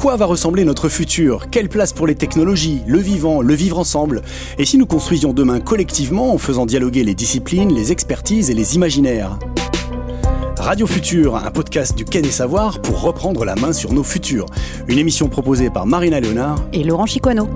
quoi va ressembler notre futur? Quelle place pour les technologies, le vivant, le vivre ensemble? Et si nous construisions demain collectivement en faisant dialoguer les disciplines, les expertises et les imaginaires? Radio Futur, un podcast du Quai des Savoirs pour reprendre la main sur nos futurs. Une émission proposée par Marina Léonard et Laurent Chicono.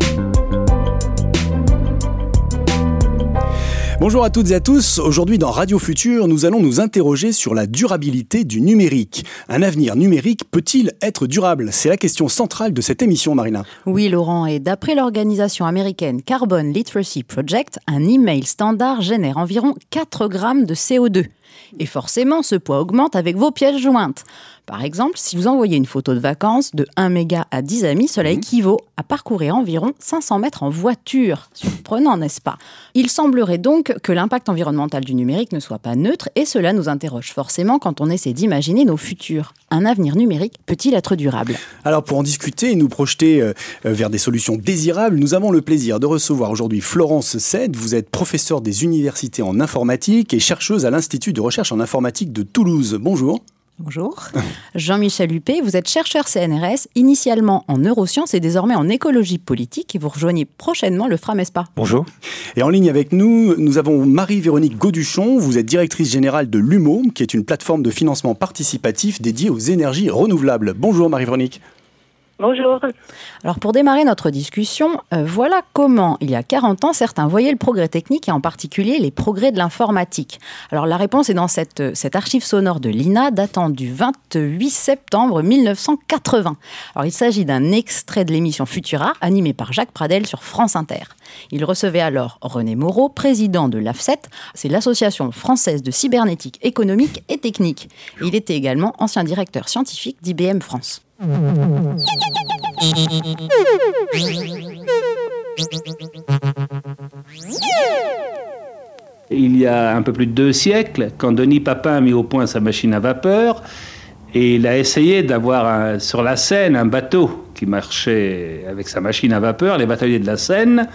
Bonjour à toutes et à tous. Aujourd'hui dans Radio Futur, nous allons nous interroger sur la durabilité du numérique. Un avenir numérique peut-il être durable? C'est la question centrale de cette émission, Marina. Oui, Laurent. Et d'après l'organisation américaine Carbon Literacy Project, un email standard génère environ 4 grammes de CO2. Et forcément, ce poids augmente avec vos pièces jointes. Par exemple, si vous envoyez une photo de vacances de 1 méga à 10 amis, cela mhm. équivaut à parcourir environ 500 mètres en voiture. Surprenant, n'est-ce pas? Il semblerait donc que l'impact environnemental du numérique ne soit pas neutre et cela nous interroge forcément quand on essaie d'imaginer nos futurs. Un avenir numérique peut-il être durable? Alors pour en discuter et nous projeter euh, vers des solutions désirables, nous avons le plaisir de recevoir aujourd'hui Florence Sed. Vous êtes professeure des universités en informatique et chercheuse à l'Institut de recherche en informatique de Toulouse. Bonjour. Bonjour. Jean-Michel Huppé, vous êtes chercheur CNRS, initialement en neurosciences et désormais en écologie politique, et vous rejoignez prochainement le FRAMESPA. Bonjour. Et en ligne avec nous, nous avons Marie-Véronique Gauduchon, vous êtes directrice générale de l'UMO, qui est une plateforme de financement participatif dédiée aux énergies renouvelables. Bonjour Marie-Véronique. Bonjour. Alors pour démarrer notre discussion, euh, voilà comment, il y a 40 ans, certains voyaient le progrès technique et en particulier les progrès de l'informatique. Alors la réponse est dans cette, euh, cette archive sonore de l'INA datant du 28 septembre 1980. Alors il s'agit d'un extrait de l'émission Futura animée par Jacques Pradel sur France Inter. Il recevait alors René Moreau, président de l'AFSET, c'est l'Association française de cybernétique économique et technique. Il était également ancien directeur scientifique d'IBM France. Il y a un peu plus de deux siècles, quand Denis Papin a mis au point sa machine à vapeur, et il a essayé d'avoir sur la Seine un bateau qui marchait avec sa machine à vapeur. Les bateliers de la Seine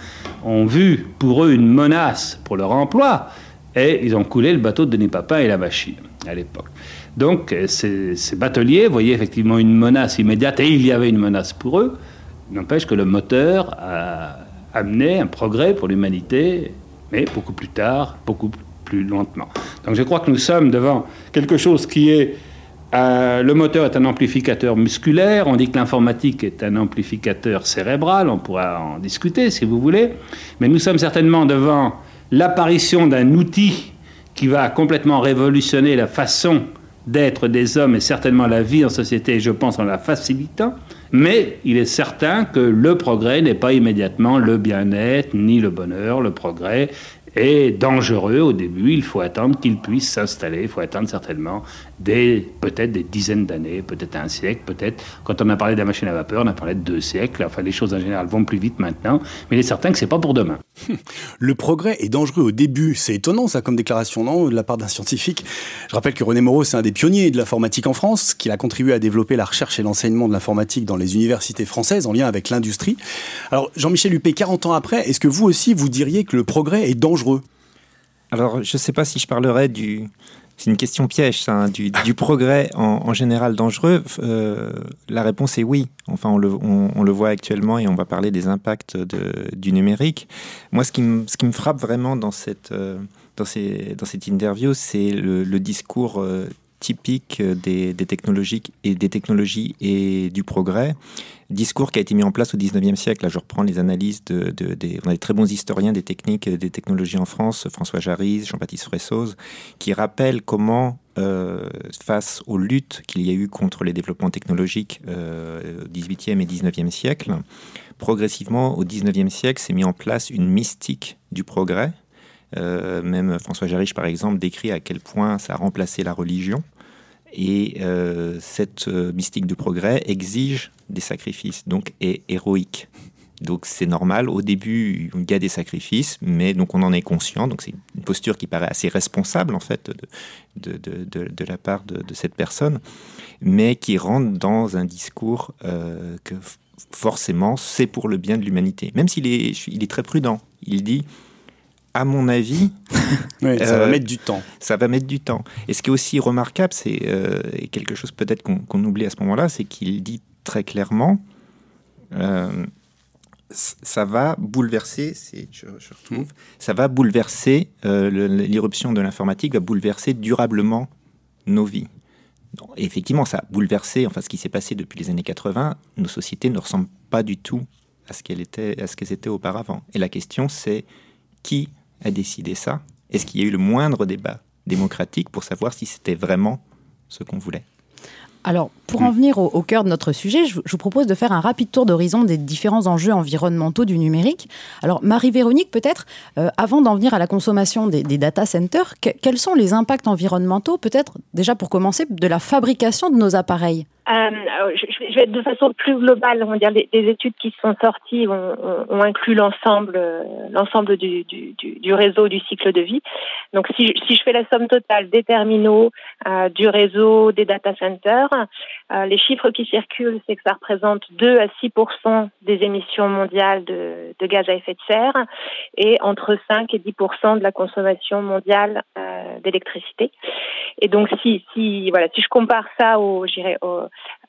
ont vu pour eux une menace pour leur emploi, et ils ont coulé le bateau de Denis Papin et la machine à l'époque. Donc ces, bateliers voyaient effectivement une menace immédiate, et il y avait une menace pour eux. N'empêche que le moteur a amené un progrès pour l'humanité, mais beaucoup plus tard, beaucoup plus lentement. Donc je crois que nous sommes devant quelque chose qui est... Euh, le moteur est un amplificateur musculaire, on dit que l'informatique est un amplificateur cérébral, on pourra en discuter si vous voulez, mais nous sommes certainement devant l'apparition d'un outil qui va complètement révolutionner la façon d'être des hommes et certainement la vie en société, je pense, en la facilitant. Mais il est certain que le progrès n'est pas immédiatement le bien-être ni le bonheur. Le progrès est dangereux au début. Il faut attendre qu'il puisse s'installer. Il faut attendre certainement des peut-être des dizaines d'années, peut-être un siècle, peut-être. Quand on a parlé de la machine à vapeur, on a parlé de deux siècles. Enfin, les choses en général vont plus vite maintenant. Mais il est certain que c'est pas pour demain. Le progrès est dangereux au début. C'est étonnant ça comme déclaration, non, de la part d'un scientifique. Je rappelle que René Moreau, c'est un des pionniers de l'informatique en France, qu'il a contribué à développer la recherche et l'enseignement de l'informatique dans les universités françaises en lien avec l'industrie. Alors, Jean-Michel Huppé, 40 ans après, est-ce que vous aussi, vous diriez que le progrès est dangereux alors, je ne sais pas si je parlerai du. C'est une question piège, ça, hein, du, progrès en, général dangereux. Euh, la réponse est oui. Enfin, on le, voit actuellement et on va parler des impacts du numérique. Moi, ce qui, me, frappe vraiment dans cette, euh, interview, c'est le, discours euh, typique des, technologies et des technologies et du progrès. Discours qui a été mis en place au 19e siècle. Là, je reprends les analyses de, des, on a des très bons historiens des techniques, des technologies en France, François Jarry, Jean-Baptiste Fressoz, qui rappellent comment, euh, face aux luttes qu'il y a eu contre les développements technologiques euh, au 18e et 19e siècle, progressivement, au 19e siècle, s'est mis en place une mystique du progrès, euh, même François Jarich, par exemple, décrit à quel point ça a remplacé la religion. Et euh, cette euh, mystique du progrès exige des sacrifices, donc est héroïque. Donc c'est normal, au début il y a des sacrifices, mais donc on en est conscient, donc c'est une posture qui paraît assez responsable en fait de, de, de, de la part de, cette personne, mais qui rentre dans un discours que forcément c'est pour le bien de l'humanité, même s'il est, il est très prudent. Il dit à mon avis, ça va euh, mettre du temps. Ça va mettre du temps. Et ce qui est aussi remarquable, c'est euh, quelque chose peut-être qu'on oublie à ce moment-là, c'est qu'il dit très clairement ça va bouleverser, je, je, retrouve, ça va bouleverser, l'irruption de l'informatique va bouleverser durablement nos vies. effectivement, ça a bouleversé, enfin ce qui s'est passé depuis les années 80, nos sociétés ne ressemblent pas du tout à ce qu'elles étaient, à ce qu'elles étaient auparavant. Et la question c'est qui a décidé ça Est-ce qu'il y a eu le moindre débat démocratique pour savoir si c'était vraiment ce qu'on voulait? Alors, pour en venir au, cœur de notre sujet, je, vous propose de faire un rapide tour d'horizon des différents enjeux environnementaux du numérique. Alors, Marie-Véronique, peut-être, euh, avant d'en venir à la consommation des, data centers, quels sont les impacts environnementaux, peut-être, déjà pour commencer, de la fabrication de nos appareils? Euh, je, vais être de façon plus globale. On va dire les, études qui sont sorties ont, inclus l'ensemble, euh, l'ensemble du, du, du, réseau du cycle de vie. Donc, si, si je fais la somme totale des terminaux, euh, du réseau, des data centers, euh, les chiffres qui circulent, c'est que ça représente 2 à 6% des émissions mondiales de, gaz à effet de serre et entre 5 et 10 de la consommation mondiale euh, d'électricité. Et donc, si, je compare ça au,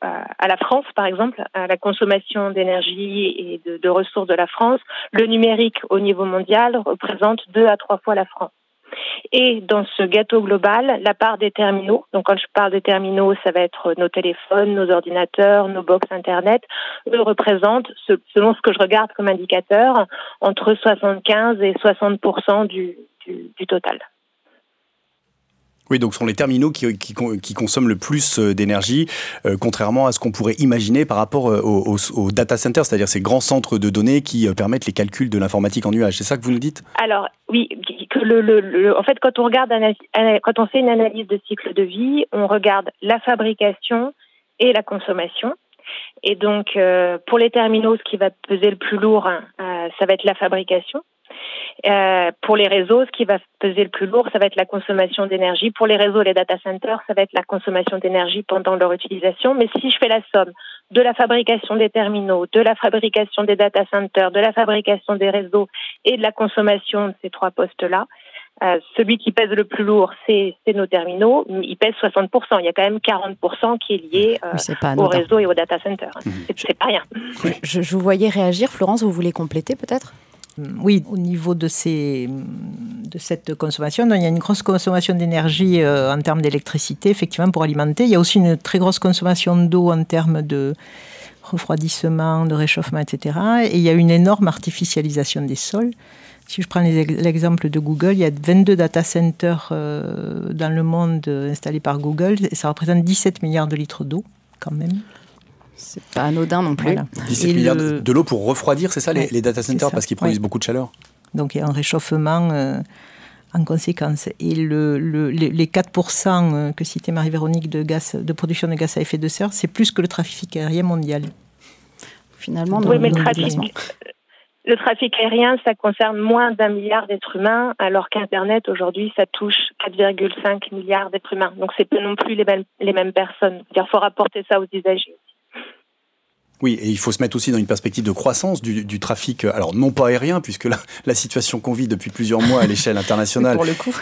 à la France, par exemple, à la consommation d'énergie et de, ressources de la France, le numérique au niveau mondial représente deux à trois fois la France. Et dans ce gâteau global, la part des terminaux, donc quand je parle des terminaux, ça va être nos téléphones, nos ordinateurs, nos box Internet, eux représentent, selon ce que je regarde comme indicateur, entre 75 et 60 du, du, du total. Oui, donc ce sont les terminaux qui, consomment le plus euh, d'énergie, euh, contrairement à ce qu'on pourrait imaginer par rapport euh, aux, data centers, c'est-à-dire ces grands centres de données qui permettent les calculs de l'informatique en nuage. C'est ça que vous nous dites? Alors, oui, en fait, quand on, regarde, quand on fait une analyse de cycle de vie, on regarde la fabrication et la consommation. Et donc, pour les terminaux, ce qui va peser le plus lourd, hein, ça va être la fabrication. Euh, pour les réseaux, ce qui va peser le plus lourd, ça va être la consommation d'énergie. Pour les réseaux, les data centers, ça va être la consommation d'énergie pendant leur utilisation. Mais si je fais la somme de la fabrication des terminaux, de la fabrication des data centers, de la fabrication des réseaux et de la consommation de ces trois postes-là, euh, celui qui pèse le plus lourd, c'est nos terminaux. Il pèse 60%. Il y a quand même 40% qui est lié euh, au réseau et au data center. Mmh. C'est pas rien. Je, je vous voyais réagir. Florence, vous voulez compléter peut-être? Oui, au niveau de, cette consommation, il y a une grosse consommation d'énergie euh, en termes d'électricité, effectivement, pour alimenter. Il y a aussi une très grosse consommation d'eau en termes de refroidissement, de réchauffement, etc. Et il y a une énorme artificialisation des sols. Si je prends l'exemple de Google, il y a 22 data centers euh, dans le monde installés par Google ça représente 17 milliards de litres d'eau quand même. C'est pas anodin non plus. 17 milliards de l'eau pour refroidir, c'est ça, les, data centers, parce qu'ils produisent beaucoup de chaleur Donc il y a un réchauffement euh, en conséquence. Et le, les 4% euh, que citait Marie-Véronique de, gaz, de production de gaz à effet de serre, c'est plus que le trafic aérien mondial. Finalement, oui, mais le trafic, le trafic aérien, ça concerne moins d'un milliard d'êtres humains, alors qu'Internet, aujourd'hui, ça touche 4,5 milliards d'êtres humains. Donc, c'est pas non plus les mêmes, les mêmes personnes. Il faut rapporter ça aux usagers. Oui, et il faut se mettre aussi dans une perspective de croissance du, trafic, euh, alors non pas aérien, puisque la, la situation qu'on vit depuis plusieurs mois à l'échelle internationale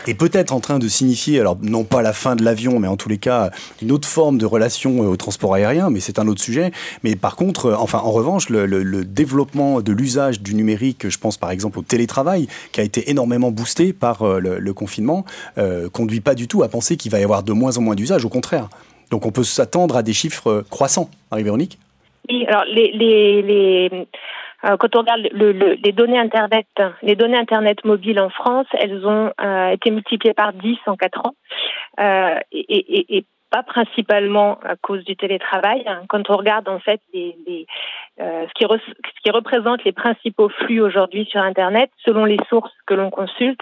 est peut-être en train de signifier, alors non pas la fin de l'avion, mais en tous les cas une autre forme de relation euh, au transport aérien, mais c'est un autre sujet. Mais par contre, euh, enfin en revanche, le, développement de l'usage du numérique, je pense par exemple au télétravail, qui a été énormément boosté par le, confinement, conduit pas du tout à penser qu'il va y avoir de moins en moins d'usage, au contraire. Donc on peut s'attendre à des chiffres croissants, Marie-Véronique? Oui, alors les, les, les euh, quand on regarde le, le, les données internet, les données internet mobiles en France, elles ont euh, été multipliées par 10 en 4 ans. Euh, et, et, et, pas principalement à cause du télétravail. Quand on regarde en fait les, les euh, ce, qui ce qui représente les principaux flux aujourd'hui sur Internet, selon les sources que l'on consulte,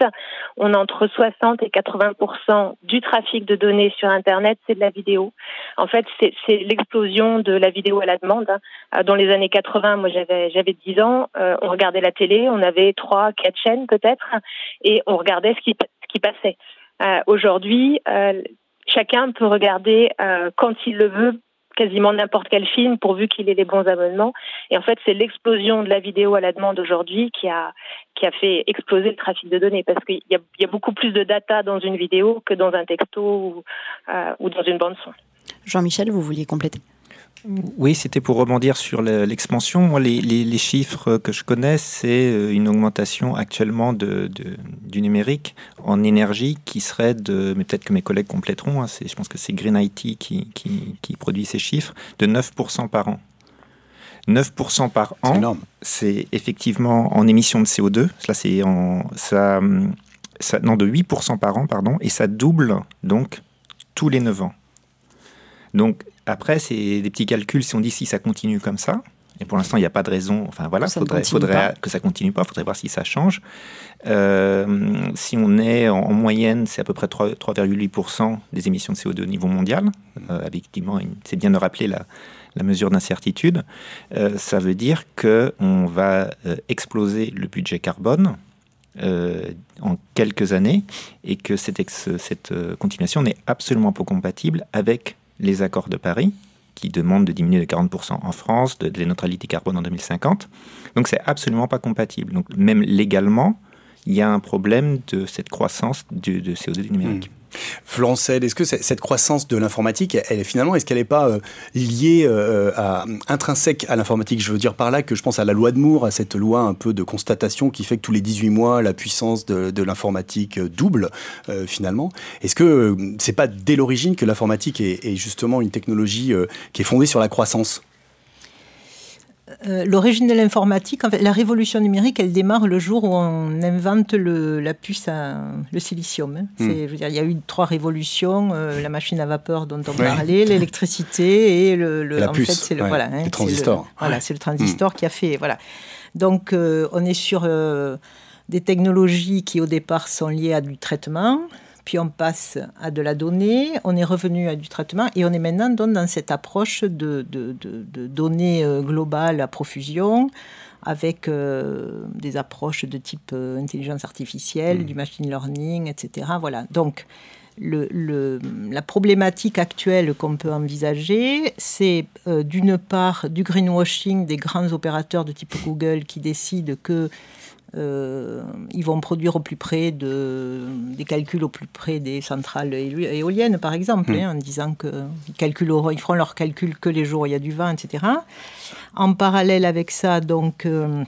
on a entre 60 et 80% du trafic de données sur Internet, c'est de la vidéo. En fait, c'est l'explosion de la vidéo à la demande. Hein. Dans les années 80, moi j'avais j'avais 10 ans, euh, on regardait la télé, on avait trois, quatre chaînes peut-être, et on regardait ce qui ce qui passait. Euh, aujourd'hui, euh, chacun peut regarder euh, quand il le veut quasiment n'importe quel film pourvu qu'il ait les bons abonnements. Et en fait, c'est l'explosion de la vidéo à la demande aujourd'hui qui a, qui a fait exploser le trafic de données parce qu'il y a, beaucoup plus de data dans une vidéo que dans un texto ou, euh, ou dans une bande son. Jean-Michel, vous vouliez compléter? Oui, c'était pour rebondir sur l'expansion. Les, chiffres que je connais, c'est euh, une augmentation actuellement de, du numérique en énergie qui serait de, mais peut-être que mes collègues compléteront, hein, je pense que c'est Green IT qui, qui, produit ces chiffres, de 9% par an. 9% par an, c'est effectivement en émissions de CO2. Cela, c'est en ça, ça, non de 8% par an, pardon, et ça double donc tous les 9 ans. Donc après, c'est des petits calculs. Si on dit si ça continue comme ça, et pour l'instant, il n'y a pas de raison. Enfin voilà, il faudrait, que ça continue pas. Il faudrait voir si ça change. Euh, si on est en, moyenne, c'est à peu près 3,8% des émissions de CO2 au niveau mondial. Euh, effectivement, c'est bien de rappeler la, mesure d'incertitude. Euh, ça veut dire qu'on va exploser le budget carbone en quelques années et que cette, cette continuation n'est absolument pas compatible avec les accords de Paris, qui demandent de diminuer de 40% en France, de, la neutralité carbone en 2050. Donc c'est absolument pas compatible. Donc même légalement, il y a un problème de cette croissance de, de CO2 du numérique. Florence est-ce que cette croissance de l'informatique, elle est finalement, est-ce qu'elle n'est pas euh, liée euh, à, intrinsèque à l'informatique? Je veux dire par là que je pense à la loi de Moore, à cette loi un peu de constatation qui fait que tous les 18 mois, la puissance de, l'informatique double euh, finalement. Est-ce que c'est pas dès l'origine que l'informatique est, justement une technologie qui est fondée sur la croissance? Euh, l'origine de l'informatique, en fait, la révolution numérique, elle démarre le jour où on invente le, la puce à le silicium. Hein. Hmm. Je veux dire, il y a eu trois révolutions euh, la machine à vapeur dont on parlait, l'électricité et le, la puce. c'est le, voilà, hein, transistor. Voilà, c'est le transistor qui a fait. Voilà. Donc, euh, on est sur des technologies qui au départ sont liées à du traitement puis on passe à de la donnée, on est revenu à du traitement et on est maintenant dans cette approche de, données euh, globales à profusion avec euh, des approches de type euh, intelligence artificielle, mmh. du machine learning, etc. Voilà. Donc, le, la problématique actuelle qu'on peut envisager, c'est d'une part du greenwashing des grands opérateurs de type Google qui décident que euh, ils vont produire au plus près de, des calculs au plus près des centrales éoliennes, par exemple, hmm. hein, en disant qu'ils ils feront leurs calculs que les jours où il y a du vent, etc. En parallèle avec ça, donc, euh,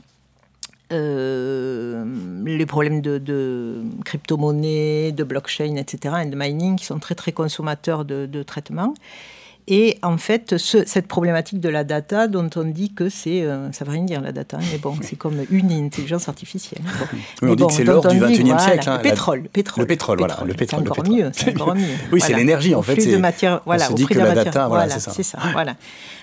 euh, les problèmes de, de crypto-monnaie, de blockchain, etc., et de mining, qui sont très, très consommateurs de, de traitement. Et en fait, cette problématique de la data, dont on dit que c'est, euh, ça veut rien dire la data, mais bon, c'est comme une intelligence artificielle. on dit que c'est l'or du 21e siècle. Hein, le pétrole, pétrole. Le pétrole, voilà. Le pétrole. C'est encore mieux. C'est encore mieux. oui, c'est l'énergie en fait. Plus de matière, voilà, on se dit que la, data, voilà, c'est ça. Voilà.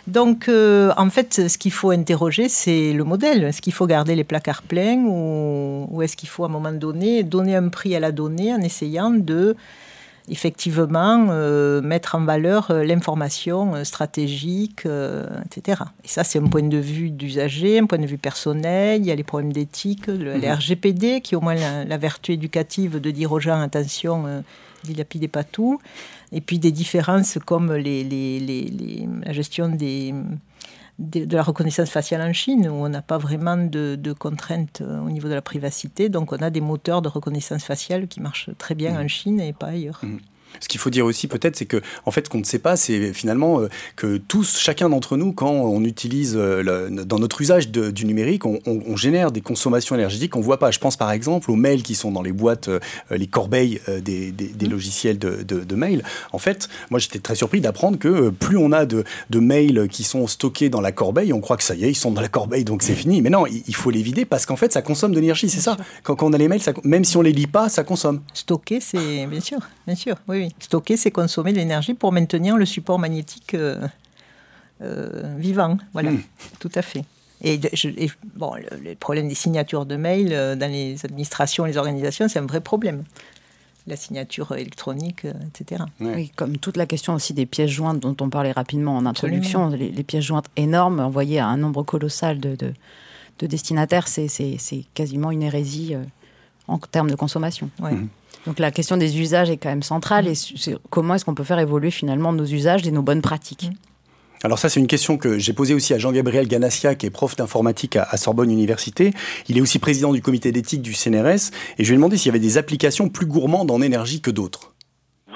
Donc, euh, en fait, ce qu'il faut interroger, c'est le modèle. Est-ce qu'il faut garder les placards pleins ou, ou est-ce qu'il faut, à un moment donné, donner un prix à la donnée en essayant de effectivement euh, mettre en valeur euh, l'information euh, stratégique, etc. Et ça, c'est un point de vue d'usager, un point de vue personnel. Il y a les problèmes d'éthique, le, les mhm. RGPD, qui au moins la, vertu éducative de dire aux gens attention, euh, dilapidez pas tout. Et puis des différences comme les, les, la gestion des, de, la reconnaissance faciale en Chine, où on n'a pas vraiment de, contraintes au niveau de la privacité. Donc on a des moteurs de reconnaissance faciale qui marchent très bien mmh. en Chine et pas ailleurs. Mmh. Ce qu'il faut dire aussi peut-être, c'est que en fait, ce qu'on ne sait pas, c'est finalement euh, que tous, chacun d'entre nous, quand on utilise euh, dans notre usage du numérique, on, génère des consommations énergétiques qu'on voit pas. Je pense par exemple aux mails qui sont dans les boîtes, euh, les corbeilles des, mmh. logiciels de, de, mails. En fait, moi j'étais très surpris d'apprendre que plus on a de, mails qui sont stockés dans la corbeille, on croit que ça y est, ils sont dans la corbeille, donc c'est fini. Mais non, il, faut les vider parce qu'en fait, ça consomme de l'énergie, c'est ça. Quand, on a les mails, même si on les lit pas, ça consomme. Stocker, c'est bien sûr, bien sûr, oui. Oui. Stocker, c'est consommer de l'énergie pour maintenir le support magnétique euh, euh, vivant. Voilà, hmm. tout à fait. Et, bon, le, problème des signatures de mail euh, dans les administrations, les organisations, c'est un vrai problème. La signature électronique, etc. Oui, comme toute la question aussi des pièces jointes dont on parlait rapidement en introduction, les, pièces jointes énormes envoyées à un nombre colossal de, de, destinataires, c'est quasiment une hérésie en termes de consommation. Ouais. Hmm. Donc la question des usages est quand même centrale et comment est-ce qu'on peut faire évoluer finalement nos usages et nos bonnes pratiques alors ça, c'est une question que j'ai posée aussi à Jean-Gabriel Ganassia, qui est prof d'informatique à, Sorbonne Université. Il est aussi président du comité d'éthique du CNRS. Et je lui ai demandé s'il y avait des applications plus gourmandes en énergie que d'autres.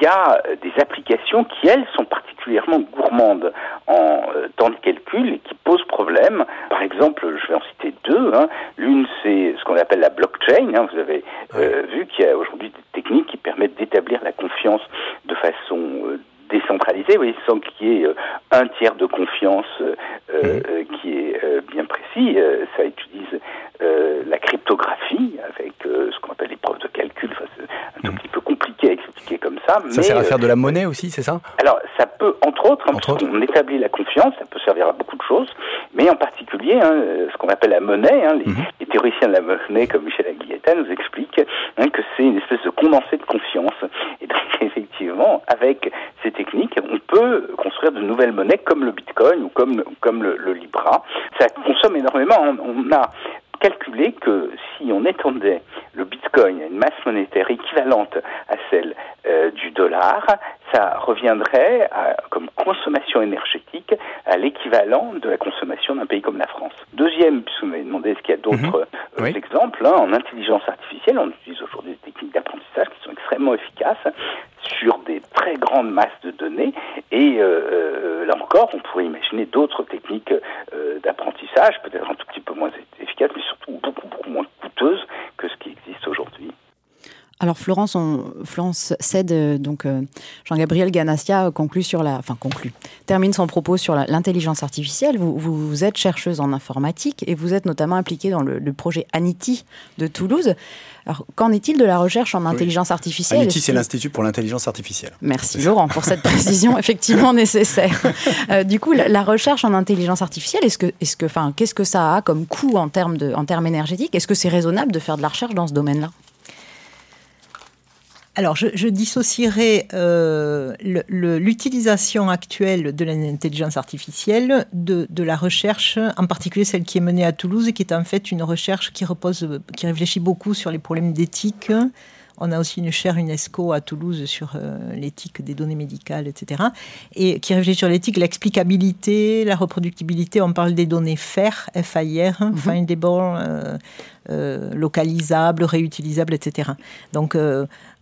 Il y a des applications qui, elles, sont particulièrement gourmandes en euh, temps de calcul et qui posent problème. Par exemple, je vais en citer deux. Hein. L'une, c'est ce qu'on appelle la blockchain. Hein. Vous avez euh, vu qu'il y a aujourd'hui des techniques qui permettent d'établir la confiance de façon euh, décentralisée, oui, sans qu'il y ait un tiers de confiance mmh. qui est bien précis. ça utilise la cryptographie avec ce qu'on appelle les preuves de calcul. Enfin, c'est un mmh. petit peu compliqué à expliquer comme ça. Ça sert à faire de la monnaie aussi, c'est ça? Alors, ça peut, entre autres, hein, on établit la confiance, ça peut servir à beaucoup de choses, mais en particulier, hein, ce qu'on appelle la monnaie, hein, mhm. les, théoriciens de la monnaie, comme Michel Aguilletta, nous expliquent que c'est une espèce de condensé de confiance. Et donc, effectivement, avec ces techniques, on peut construire de nouvelles monnaies comme le Bitcoin ou comme, comme le, le Libra. Ça consomme énormément. On a calculé que si on étendait le bitcoin à une masse monétaire équivalente à celle euh, du dollar, ça reviendrait comme consommation énergétique à l'équivalent de la consommation d'un pays comme la France. Deuxième, puisque vous m'avez demandé est-ce qu'il y a d'autres mhm. euh, exemples, hein, en intelligence artificielle, on utilise aujourd'hui des techniques d'apprentissage qui sont extrêmement efficaces sur des très grandes masses de données. Et euh, là encore, on pourrait imaginer d'autres techniques d'apprentissage, peut-être un tout petit peu moins efficaces, mais surtout beaucoup, beaucoup moins coûteuses que ce qui existe aujourd'hui. Alors Florence, Florence cède euh, donc euh, Jean-Gabriel Ganassia conclut sur la, enfin conclut, termine son propos sur l'intelligence artificielle. Vous, vous, êtes chercheuse en informatique et vous êtes notamment impliquée dans le, projet ANITI de Toulouse. Alors qu'en est-il de la recherche en intelligence artificielle c'est l'Institut pour l'intelligence artificielle. Merci Laurent pour cette précision effectivement nécessaire. Euh, du coup, la, recherche en intelligence artificielle, est-ce que, est-ce que, enfin, qu'est-ce que ça a comme coût en termes de, en termes énergétiques? Est-ce que c'est raisonnable de faire de la recherche dans ce domaine-là? Alors, je, dissocierai euh, l'utilisation actuelle de l'intelligence artificielle de, la recherche, en particulier celle qui est menée à Toulouse, et qui est en fait une recherche qui repose, qui réfléchit beaucoup sur les problèmes d'éthique. On a aussi une chaire UNESCO à Toulouse sur euh, l'éthique des données médicales, etc. Et qui réfléchit sur l'éthique, l'explicabilité, la reproductibilité. On parle des données FAIR, F-A-I-R, mhm. findable, euh, localisables, réutilisables, etc. Donc,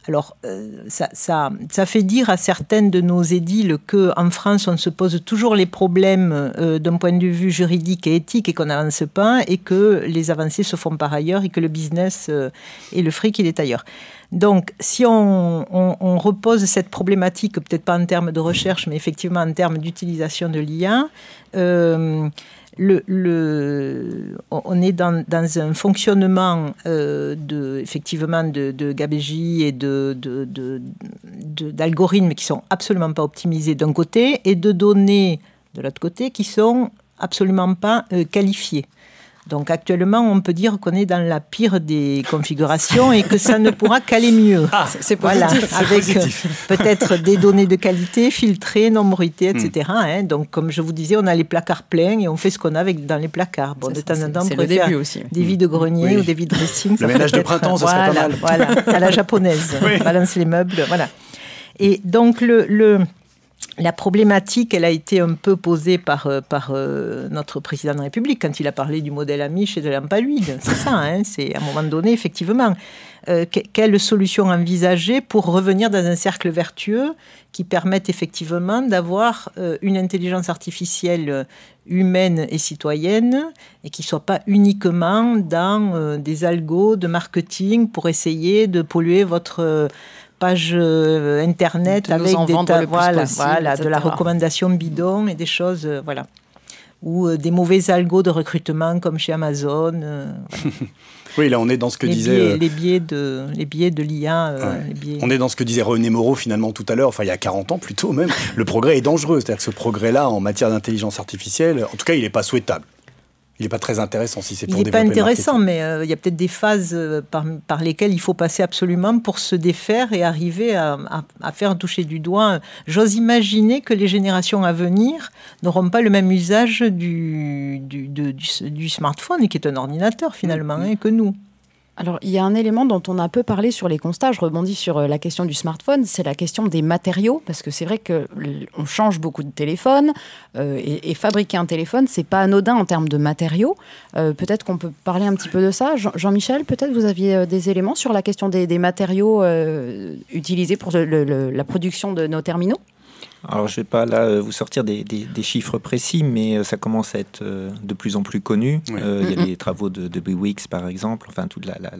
alors, euh, ça, ça, ça, fait dire à certaines de nos édiles qu'en France, on se pose toujours les problèmes euh, d'un point de vue juridique et éthique et qu'on n'avance pas, et que les avancées se font par ailleurs et que le business euh, et le fric, il est ailleurs. Donc, si on repose cette problématique, peut-être pas en termes de recherche, mais effectivement en termes d'utilisation de l'IA, on est dans, un fonctionnement euh, de, effectivement de, de et de, d'algorithmes qui sont absolument pas optimisés d'un côté et de données de l'autre côté qui sont absolument pas euh, qualifiées. Donc actuellement, on peut dire qu'on est dans la pire des configurations et que ça ne pourra qu'aller mieux. Ah, c'est positif. avec euh, peut-être des données de qualité filtrées, non bruitées, etc. Hmm. Hein. Donc comme je vous disais, on a les placards pleins et on fait ce qu'on a avec, dans les placards. Bon, de temps en temps, on peut faire aussi. des vies de grenier ou des vies dressing. Le ménage de printemps, ça serait pas mal. Voilà, à la japonaise. Balance les meubles, voilà. Et donc le, le la problématique, elle a été un peu posée par, euh, euh, notre président de la République quand il a parlé du modèle Amish et de l'ampaluide. C'est ça, hein, c'est à un moment donné, effectivement. Euh, quelle solution envisager pour revenir dans un cercle vertueux qui permette effectivement d'avoir une intelligence artificielle humaine et citoyenne et qui ne soit pas uniquement dans des algos de marketing pour essayer de polluer votre page euh, internet avec des voilà, voilà de la recommandation bidon et des choses euh, voilà ou euh, des mauvais algos de recrutement comme chez Amazon. oui, là on est dans ce que les disait les biais de les biais de l'IA. On est dans ce que disait René Moreau finalement tout à l'heure, enfin il y a 40 ans plutôt même. le progrès est dangereux, c'est-à-dire que ce progrès-là en matière d'intelligence artificielle, en tout cas, il n'est pas souhaitable il n'est pas très intéressant si c'est pour Il n'est pas intéressant, mais euh, il y a peut-être des phases euh, par, lesquelles il faut passer absolument pour se défaire et arriver à, faire toucher du doigt. J'ose imaginer que les générations à venir n'auront pas le même usage du, du, smartphone, qui est un ordinateur finalement, mm-hmm. hein, que nous. Alors, il y a un élément dont on a peu parlé sur les constats, je rebondis sur euh, la question du smartphone, c'est la question des matériaux, parce que c'est vrai qu'on change beaucoup de téléphones, euh, et, fabriquer un téléphone, c'est pas anodin en termes de matériaux. Euh, peut-être qu'on peut parler un petit peu de ça. Jean-Michel, peut-être vous aviez des éléments sur la question des, matériaux utilisés pour la production de nos terminaux? Alors, je ne vais pas là euh, vous sortir des, chiffres précis, mais euh, ça commence à être euh, de plus en plus connu. il y a les travaux de, de Bewix, par exemple, enfin, toute la, la,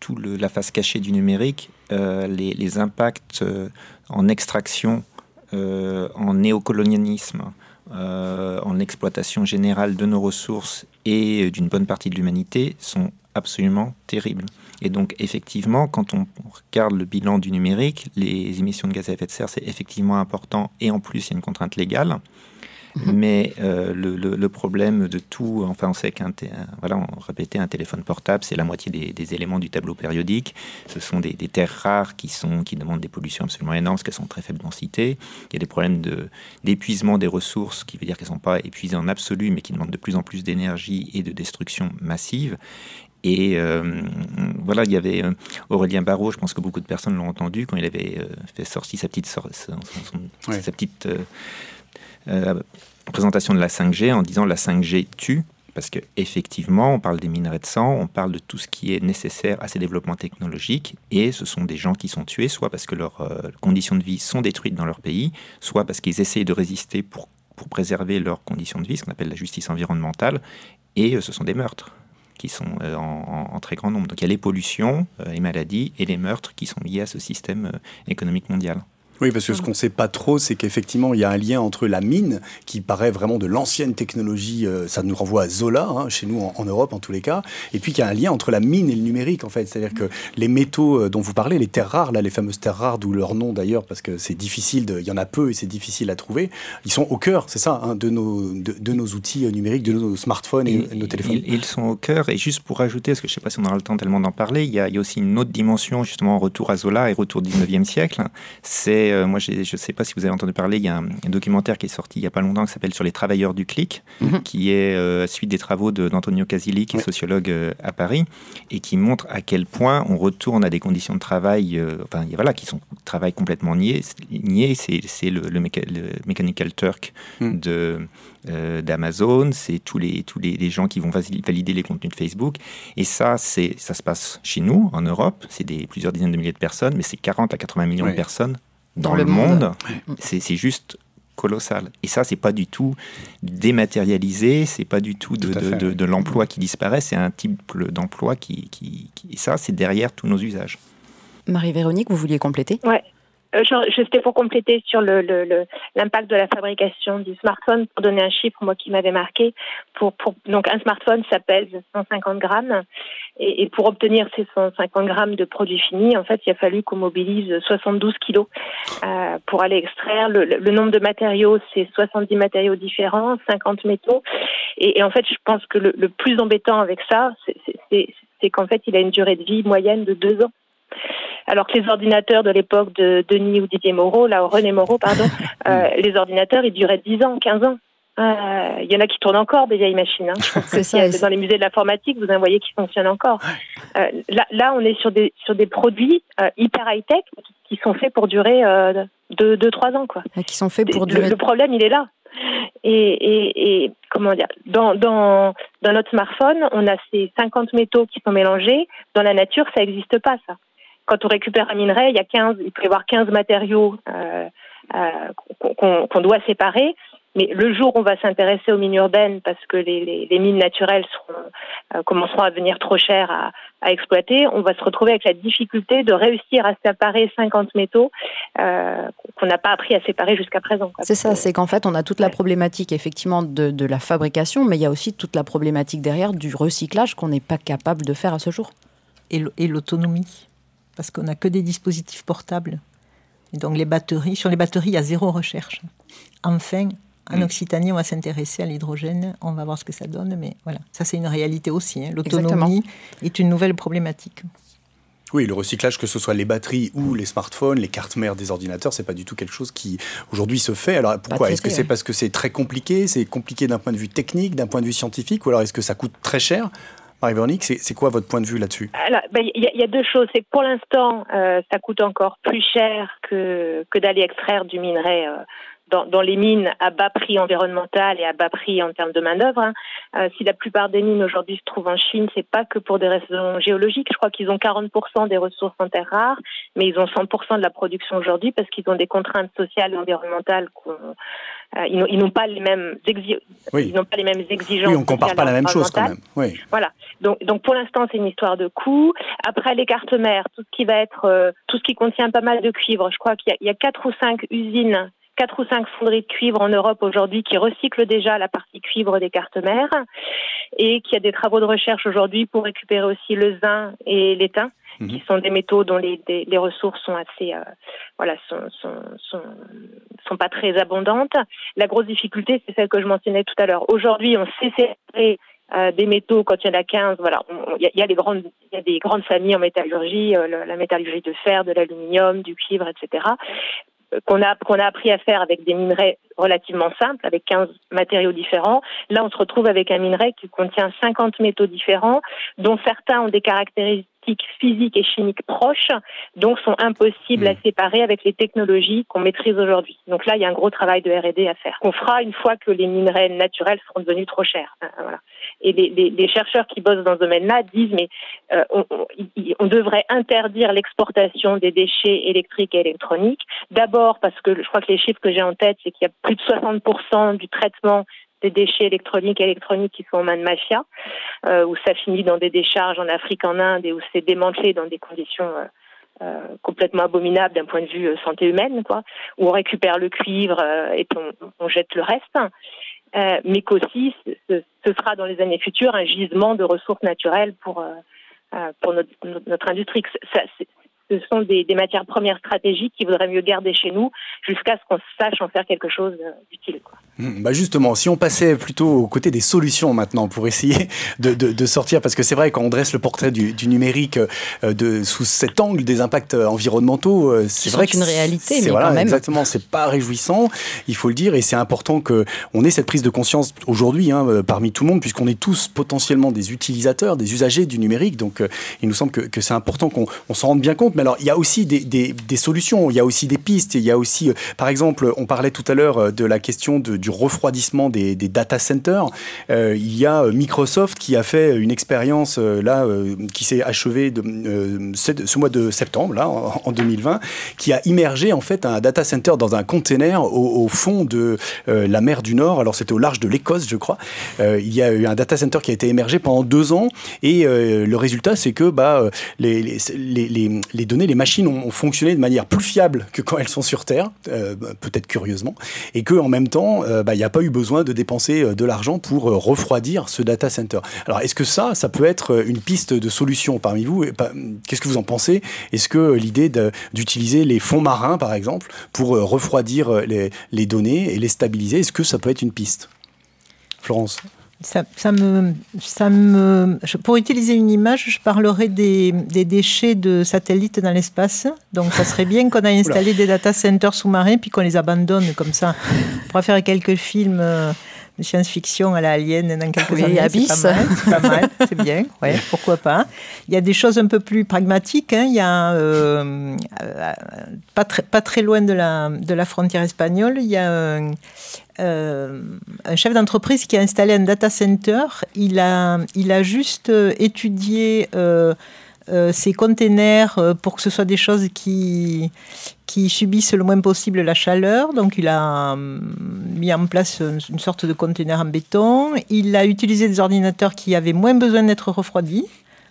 tout la face cachée du numérique, les, les, impacts en extraction, en néocolonialisme, en exploitation générale de nos ressources et d'une bonne partie de l'humanité sont absolument terribles. Et donc, effectivement, quand on regarde le bilan du numérique, les émissions de gaz à effet de serre, c'est effectivement important. Et en plus, il y a une contrainte légale. Mhm. Mais euh, le, problème de tout, enfin, on sait qu'un, voilà, on répétait, un téléphone portable, c'est la moitié des, éléments du tableau périodique. Ce sont des, terres rares qui, sont, qui demandent des pollutions absolument énormes, parce qu'elles sont très faible densité. Il y a des problèmes de, d'épuisement des ressources, qui veut dire qu'elles ne sont pas épuisées en absolu, mais qui demandent de plus en plus d'énergie et de destruction massive. Et euh, voilà, il y avait euh, Aurélien Barraud, je pense que beaucoup de personnes l'ont entendu, quand il avait euh, fait sortir sa petite, sa, petite présentation de la 5G en disant la 5G tue. Parce qu'effectivement, on parle des minerais de sang, on parle de tout ce qui est nécessaire à ces développements technologiques, et ce sont des gens qui sont tués, soit parce que leurs conditions de vie sont détruites dans leur pays, soit parce qu'ils essayent de résister pour, pour préserver leurs conditions de vie, ce qu'on appelle la justice environnementale, et ce sont des meurtres qui sont euh, en, très grand nombre. Donc il y a les pollutions, les euh, maladies et les meurtres qui sont liés à ce système euh, économique mondial. Oui, parce que ce qu'on ne sait pas trop, c'est qu'effectivement, il y a un lien entre la mine, qui paraît vraiment de l'ancienne technologie, euh, ça nous renvoie à Zola, hein, chez nous en, Europe en tous les cas, et puis qu'il y a un lien entre la mine et le numérique, en fait. C'est-à-dire que les métaux euh, dont vous parlez, les terres rares, là, les fameuses terres rares, d'où leur nom d'ailleurs, parce que c'est difficile, il y en a peu et c'est difficile à trouver, ils sont au cœur, c'est ça, hein, de, nos, de, nos outils euh, numériques, de nos smartphones et, nos téléphones. Ils, sont au cœur, et juste pour ajouter, parce que je ne sais pas si on aura le temps tellement d'en parler, il y, a, il y, a, aussi une autre dimension, justement, retour à Zola et retour au 19e siècle. C'est, moi, je sais sais pas si vous avez entendu parler, il y a un, documentaire qui est sorti il y a pas longtemps qui s'appelle Sur les travailleurs du clic, mhm. qui est euh, suite des travaux d'Antonio Casilli, qui est sociologue euh, à Paris, et qui montre à quel point on retourne à des conditions de travail, euh, enfin voilà, qui sont travail complètement nié. nié c'est le, le, Mechanical Turk mhm. de d'Amazon, c'est tous les tous les, gens qui vont valider les contenus de Facebook, et ça c'est ça se passe chez nous en Europe, c'est des plusieurs dizaines de milliers de personnes, mais c'est 40 à 80 millions de personnes dans, le monde, c'est juste colossal. Et ça, c'est pas du tout dématérialisé, c'est pas du tout de, l'emploi qui disparaît, c'est un type d'emploi qui, qui, Et ça, c'est derrière tous nos usages. Marie-Véronique, vous vouliez compléter? Ouais. Euh, C'était pour compléter sur l'impact de la fabrication du smartphone, pour donner un chiffre, moi, qui m'avait marqué. Pour, pour, donc, un smartphone, ça pèse 150 grammes. Et, et, pour obtenir ces 150 grammes de produits finis, en fait, il a fallu qu'on mobilise 72 kilos euh, pour aller extraire. Le, le, nombre de matériaux, c'est 70 matériaux différents, 50 métaux. Et, et, en fait, je pense que le, le plus embêtant avec ça, c'est qu'en fait, il a une durée de vie moyenne de deux ans. Alors que les ordinateurs de l'époque de Denis ou Didier Moreau, là, René Moreau, pardon, euh, les ordinateurs, ils duraient 10 ans, 15 ans. Euh, il y en a qui tournent encore des vieilles machines. Hein. C'est ça. Dans les musées de l'informatique, vous en voyez qui fonctionnent encore. Euh, là, là, on est sur des sur des produits hyper high tech qui sont faits pour durer deux, deux, trois ans, quoi. qui sont faits pour durer. Le, problème, il est là. Et, et, et, comment dire dans, dans, dans notre smartphone, on a ces 50 métaux qui sont mélangés. Dans la nature, ça n'existe pas, ça quand on récupère un minerai, il y a 15, il peut y avoir 15 matériaux euh, euh, qu'on doit séparer. Mais le jour où on va s'intéresser aux mines urbaines, parce que les, mines naturelles euh, commenceront à devenir trop chères à, exploiter, on va se retrouver avec la difficulté de réussir à séparer 50 métaux qu'on n'a pas appris à séparer jusqu'à présent. C'est ça, c'est qu'en fait, on a toute la problématique effectivement de, de, la fabrication, mais il y a aussi toute la problématique derrière du recyclage qu'on n'est pas capable de faire à ce jour. Et l'autonomie parce qu'on n'a que des dispositifs portables. Et donc les batteries, sur les batteries, il y a zéro recherche. Enfin, en mm. Occitanie, on va s'intéresser à l'hydrogène, on va voir ce que ça donne, mais voilà, ça c'est une réalité aussi. Hein. L'autonomie est une nouvelle problématique. Oui, le recyclage, que ce soit les batteries ou les smartphones, les cartes mères des ordinateurs, c'est pas du tout quelque chose qui aujourd'hui se fait. Alors pourquoi? Est-ce que c'est parce que c'est très compliqué? C'est compliqué d'un point de vue technique, d'un point de vue scientifique, ou alors est-ce que ça coûte très cher? Marie-Véronique, c'est quoi votre point de vue là-dessus? Ben, Il y, a deux choses. C'est que pour l'instant, euh, ça coûte encore plus cher que, que d'aller extraire du minerai euh, dans, les mines à bas prix environnemental et à bas prix en termes de main-d'œuvre. Hein. Euh, si la plupart des mines aujourd'hui se trouvent en Chine, c'est pas que pour des raisons géologiques. Je crois qu'ils ont 40% des ressources en terres rares, mais ils ont 100% de la production aujourd'hui parce qu'ils ont des contraintes sociales et environnementales. Euh, ils n'ont pas les mêmes ils n'ont pas les mêmes exigences. Oui, on compare pas la même chose quand même. Oui. Voilà. Donc, donc pour l'instant, c'est une histoire de coût. Après les cartes mères, tout ce qui va être, euh, tout ce qui contient pas mal de cuivre. Je crois qu'il y, y, a quatre ou cinq usines quatre ou cinq fonderies de cuivre en Europe aujourd'hui qui recyclent déjà la partie cuivre des cartes mères et qui a des travaux de recherche aujourd'hui pour récupérer aussi le zinc et l'étain, mhm. qui sont des métaux dont les, les ressources sont assez, euh, voilà, sont, sont, sont, sont, pas très abondantes. La grosse difficulté, c'est celle que je mentionnais tout à l'heure. Aujourd'hui, on sait séparer euh, des métaux quand il y en a 15. Voilà, il y, a, les grandes, il y a des grandes familles en métallurgie, euh, la métallurgie de fer, de l'aluminium, du cuivre, etc qu'on a, qu'on a appris à faire avec des minerais relativement simples, avec 15 matériaux différents. Là, on se retrouve avec un minerai qui contient 50 métaux différents, dont certains ont des caractéristiques physiques et chimiques proches, donc sont impossibles à mmh. séparer avec les technologies qu'on maîtrise aujourd'hui. Donc là, il y a un gros travail de R&D à faire. On fera une fois que les minerais naturels seront devenus trop chers. Hein, voilà. Et les, les, les, chercheurs qui bossent dans ce domaine-là disent mais euh, on, on, devrait interdire l'exportation des déchets électriques et électroniques. D'abord parce que je crois que les chiffres que j'ai en tête, c'est qu'il y a plus de 60% du traitement des déchets électroniques et électroniques qui sont en main de mafia, euh, où ça finit dans des décharges en Afrique, en Inde, et où c'est démantelé dans des conditions euh, euh complètement abominables d'un point de vue euh, santé humaine, quoi, où on récupère le cuivre euh, et on, on, jette le reste. Mais qu'aussi, ce, ce, sera dans les années futures un gisement de ressources naturelles pour, pour notre, notre industrie. Ce sont des, des, matières premières stratégiques qu'il vaudrait mieux garder chez nous jusqu'à ce qu'on sache en faire quelque chose d'utile. Mmh, bah justement, si on passait plutôt aux côtés des solutions maintenant pour essayer de, de, de sortir, parce que c'est vrai quand on dresse le portrait du, du numérique euh, de, sous cet angle des impacts environnementaux, euh, c'est vrai que une réalité, mais voilà, quand même. exactement, c'est pas réjouissant, il faut le dire, et c'est important que on ait cette prise de conscience aujourd'hui hein, euh, parmi tout le monde, puisqu'on est tous potentiellement des utilisateurs, des usagers du numérique, donc il nous semble que, que c'est important qu'on s'en rende bien compte. Alors, il y a aussi des, solutions, il y a aussi des pistes, il y a aussi, par exemple, on parlait tout à l'heure de la question du refroidissement des, data centers. Euh, il y a euh, Microsoft qui a fait une expérience euh, là euh, qui s'est achevée euh, ce mois de septembre là en, 2020, qui a immergé en fait un data center dans un container au, fond de la mer du Nord. Alors c'était au large de l'Écosse, je crois. il y a eu un data center qui a été émergé pendant deux ans et le résultat c'est que bah les, les, les, les machines ont, fonctionné de manière plus fiable que quand elles sont sur Terre, peut-être curieusement, et que même temps bah, il n'y a pas eu besoin de dépenser euh, de l'argent pour euh, refroidir ce data center. Alors, est-ce que ça, ça peut être euh, une piste de solution parmi vous? Qu'est-ce que vous en pensez? Est-ce que l'idée d'utiliser les fonds marins, par exemple, pour refroidir les données et les stabiliser, est-ce que ça peut être une piste? Florence ça, ça, me, ça me, je, pour utiliser une image, je parlerai des, des déchets de satellites dans l'espace. Donc, ça serait bien qu'on ait installé des data centers sous-marins puis qu'on les abandonne comme ça. On pourra faire quelques films euh, science-fiction à la Alien dans quelques oui, années. Abyss. C'est pas mal, c'est bien. Ouais, pourquoi pas. Il y a des choses un peu plus pragmatiques. Hein. Il y a euh, pas, très, pas très loin de la, de la frontière espagnole, il y a un, euh, un chef d'entreprise qui a installé un data center. Il a, il a juste étudié euh, euh, ces containers euh, pour que ce soit des choses qui, qui subissent le moins possible la chaleur. Donc il a hum, mis en place une sorte de container en béton. Il a utilisé des ordinateurs qui avaient moins besoin d'être refroidis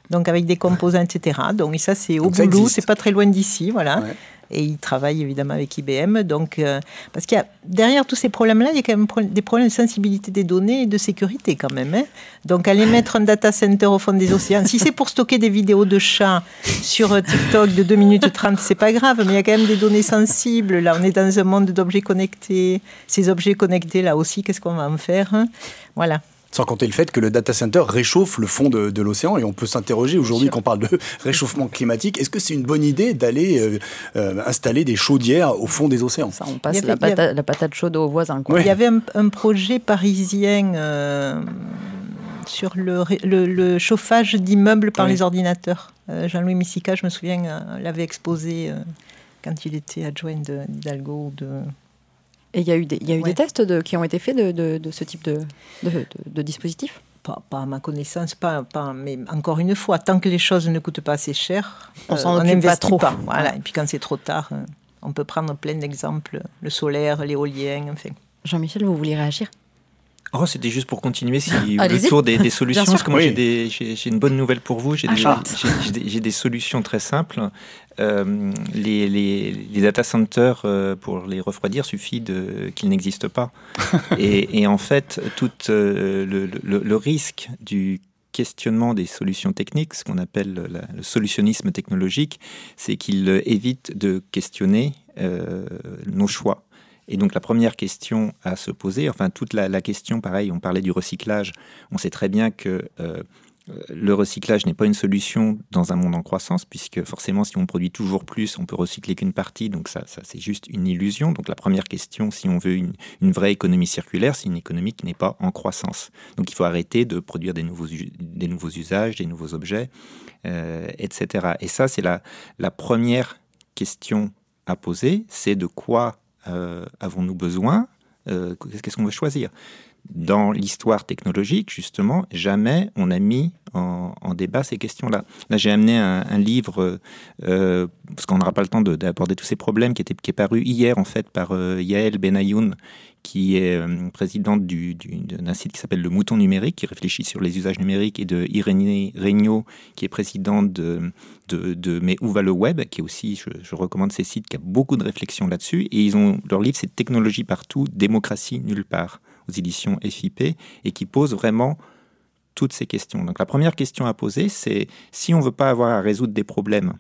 donc avec des composants, etc. Donc ça, c'est au boulot, c'est pas très loin d'ici, voilà. Ouais et il travaille évidemment avec IBM. Donc, euh, parce qu'il y a derrière tous ces problèmes-là, il y a quand même des problèmes de sensibilité des données et de sécurité quand même. Hein. Donc, aller mettre un data center au fond des océans, si c'est pour stocker des vidéos de chats sur euh, TikTok de 2 minutes 30, c'est pas grave, mais il y a quand même des données sensibles. Là, on est dans un monde d'objets connectés. Ces objets connectés, là aussi, qu'est-ce qu'on va en faire hein? Voilà. Sans compter le fait que le data center réchauffe le fond de, de l'océan et on peut s'interroger aujourd'hui qu'on parle de réchauffement climatique, est-ce que c'est une bonne idée d'aller euh, euh, installer des chaudières au fond des océans? Ça, on passe avait, la, patate, avait... la, patate, chaude aux voisins. Quoi. Il y avait un, un projet parisien euh, sur le, le, le chauffage d'immeubles par oui. les ordinateurs. Euh, Jean-Louis Missica, je me souviens, euh, l'avait exposé euh, quand il était adjoint d'Hidalgo ou de Et il y a eu des, y a eu des tests de, qui ont été faits de, de, de ce type de, de dispositif pas, pas, à ma connaissance, pas, pas, mais encore une fois, tant que les choses ne coûtent pas assez cher, on euh, pas trop. Pas. Voilà. Et puis quand c'est trop tard, euh, on peut prendre plein d'exemples, le solaire, l'éolien, enfin. Jean-Michel, vous voulez réagir? Oh, c'était juste pour continuer si le tour des, des solutions. Parce que moi, j'ai une bonne nouvelle pour vous. J'ai ah, des, des, solutions très simples. Euh, les, les, les, data centers, euh, pour les refroidir, suffit qu'ils n'existent pas. et, et, en fait, tout euh, le, le, le, risque du questionnement des solutions techniques, ce qu'on appelle le solutionnisme technologique, c'est qu'il évite de questionner nos choix. Et donc la première question à se poser, enfin toute la, question, pareil, on parlait du recyclage, on sait très bien que euh, le recyclage n'est pas une solution dans un monde en croissance, puisque forcément si on produit toujours plus, on peut recycler qu'une partie, donc ça, c'est juste une illusion. Donc la première question, si on veut une, vraie économie circulaire, c'est une économie qui n'est pas en croissance. Donc il faut arrêter de produire des nouveaux, usages, des nouveaux objets, euh, etc. Et ça, c'est la, première question à poser, c'est de quoi avons-nous besoin euh, Qu'est-ce qu'on veut choisir? Dans l'histoire technologique, justement, jamais on a mis en, débat ces questions-là. Là, j'ai amené un, livre, euh, parce qu'on n'aura pas le temps d'aborder tous ces problèmes, qui, est paru hier, en fait, par Yael Benayoun, qui est euh, présidente d'un site qui s'appelle Le Mouton Numérique, qui réfléchit sur les usages numériques, et de Irénée Regnault, qui est présidente de, de, Mais où va le web, qui est aussi, je, recommande ces sites, qui a beaucoup de réflexions là-dessus. Et ils ont, leur livre, c'est Technologie partout, démocratie nulle part, aux éditions FIP, et qui pose vraiment toutes ces questions. Donc la première question à poser, c'est si on ne veut pas avoir à résoudre des problèmes,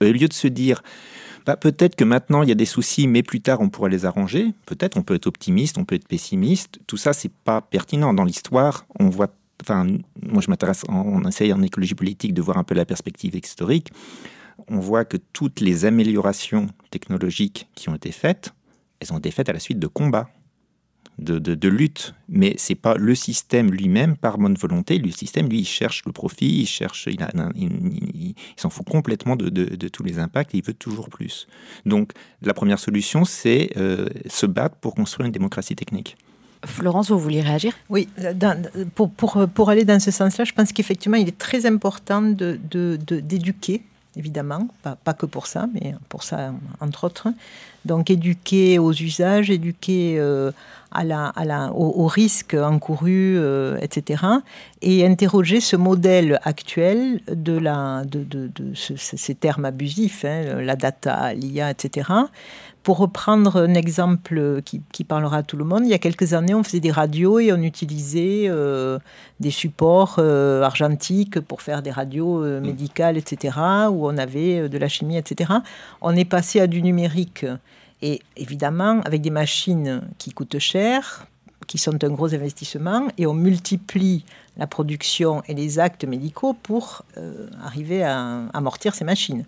au lieu de se dire bah, peut-être que maintenant il y a des soucis, mais plus tard on pourrait les arranger. Peut-être on peut être optimiste, on peut être pessimiste. Tout ça, c'est pas pertinent. Dans l'histoire, on voit. Enfin, moi je m'intéresse, on essaye en écologie politique de voir un peu la perspective historique. On voit que toutes les améliorations technologiques qui ont été faites, elles ont été faites à la suite de combats de, lutte, mais c'est pas le système lui-même par bonne volonté. Le système, lui, il cherche le profit, il cherche, il, il, s'en fout complètement de, tous les impacts et il veut toujours plus. Donc, la première solution, c'est euh, se battre pour construire une démocratie technique. Florence, vous vouliez réagir? Oui, pour, pour, pour, aller dans ce sens-là, je pense qu'effectivement, il est très important d'éduquer, de, évidemment, pas, que pour ça, mais pour ça, entre autres. Donc, éduquer aux usages, éduquer euh, à la, à la, aux, risques encourus, euh, etc. Et interroger ce modèle actuel de, la, de, de, ces termes abusifs, hein, la data, l'IA, etc. Pour reprendre un exemple qui, qui, parlera à tout le monde, il y a quelques années, on faisait des radios et on utilisait euh, des supports euh, argentiques pour faire des radios mmh. médicales, etc., où on avait de la chimie, etc. On est passé à du numérique. Et évidemment, avec des machines qui coûtent cher, qui sont un gros investissement, et on multiplie la production et les actes médicaux pour euh, arriver à amortir ces machines.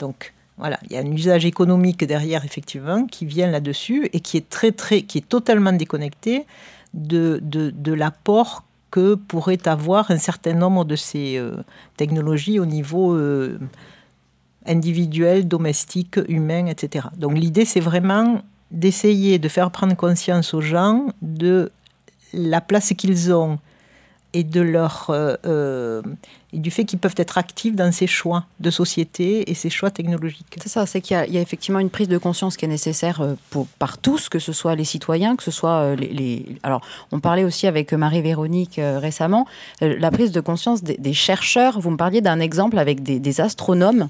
Donc voilà, il y a un usage économique derrière effectivement qui vient là-dessus et qui est très très, qui est totalement déconnecté de, de, l'apport que pourrait avoir un certain nombre de ces euh, technologies au niveau euh, individuels, domestiques, humains, etc. Donc l'idée, c'est vraiment d'essayer de faire prendre conscience aux gens de la place qu'ils ont et de leur euh, euh, et du fait qu'ils peuvent être actifs dans ces choix de société et ces choix technologiques. C'est ça, c'est qu'il y, a effectivement une prise de conscience qui est nécessaire euh, pour, par tous, que ce soit les citoyens, que ce soit les, Alors, on parlait aussi avec Marie-Véronique récemment, la prise de conscience des, chercheurs. Vous me parliez d'un exemple avec des, des astronomes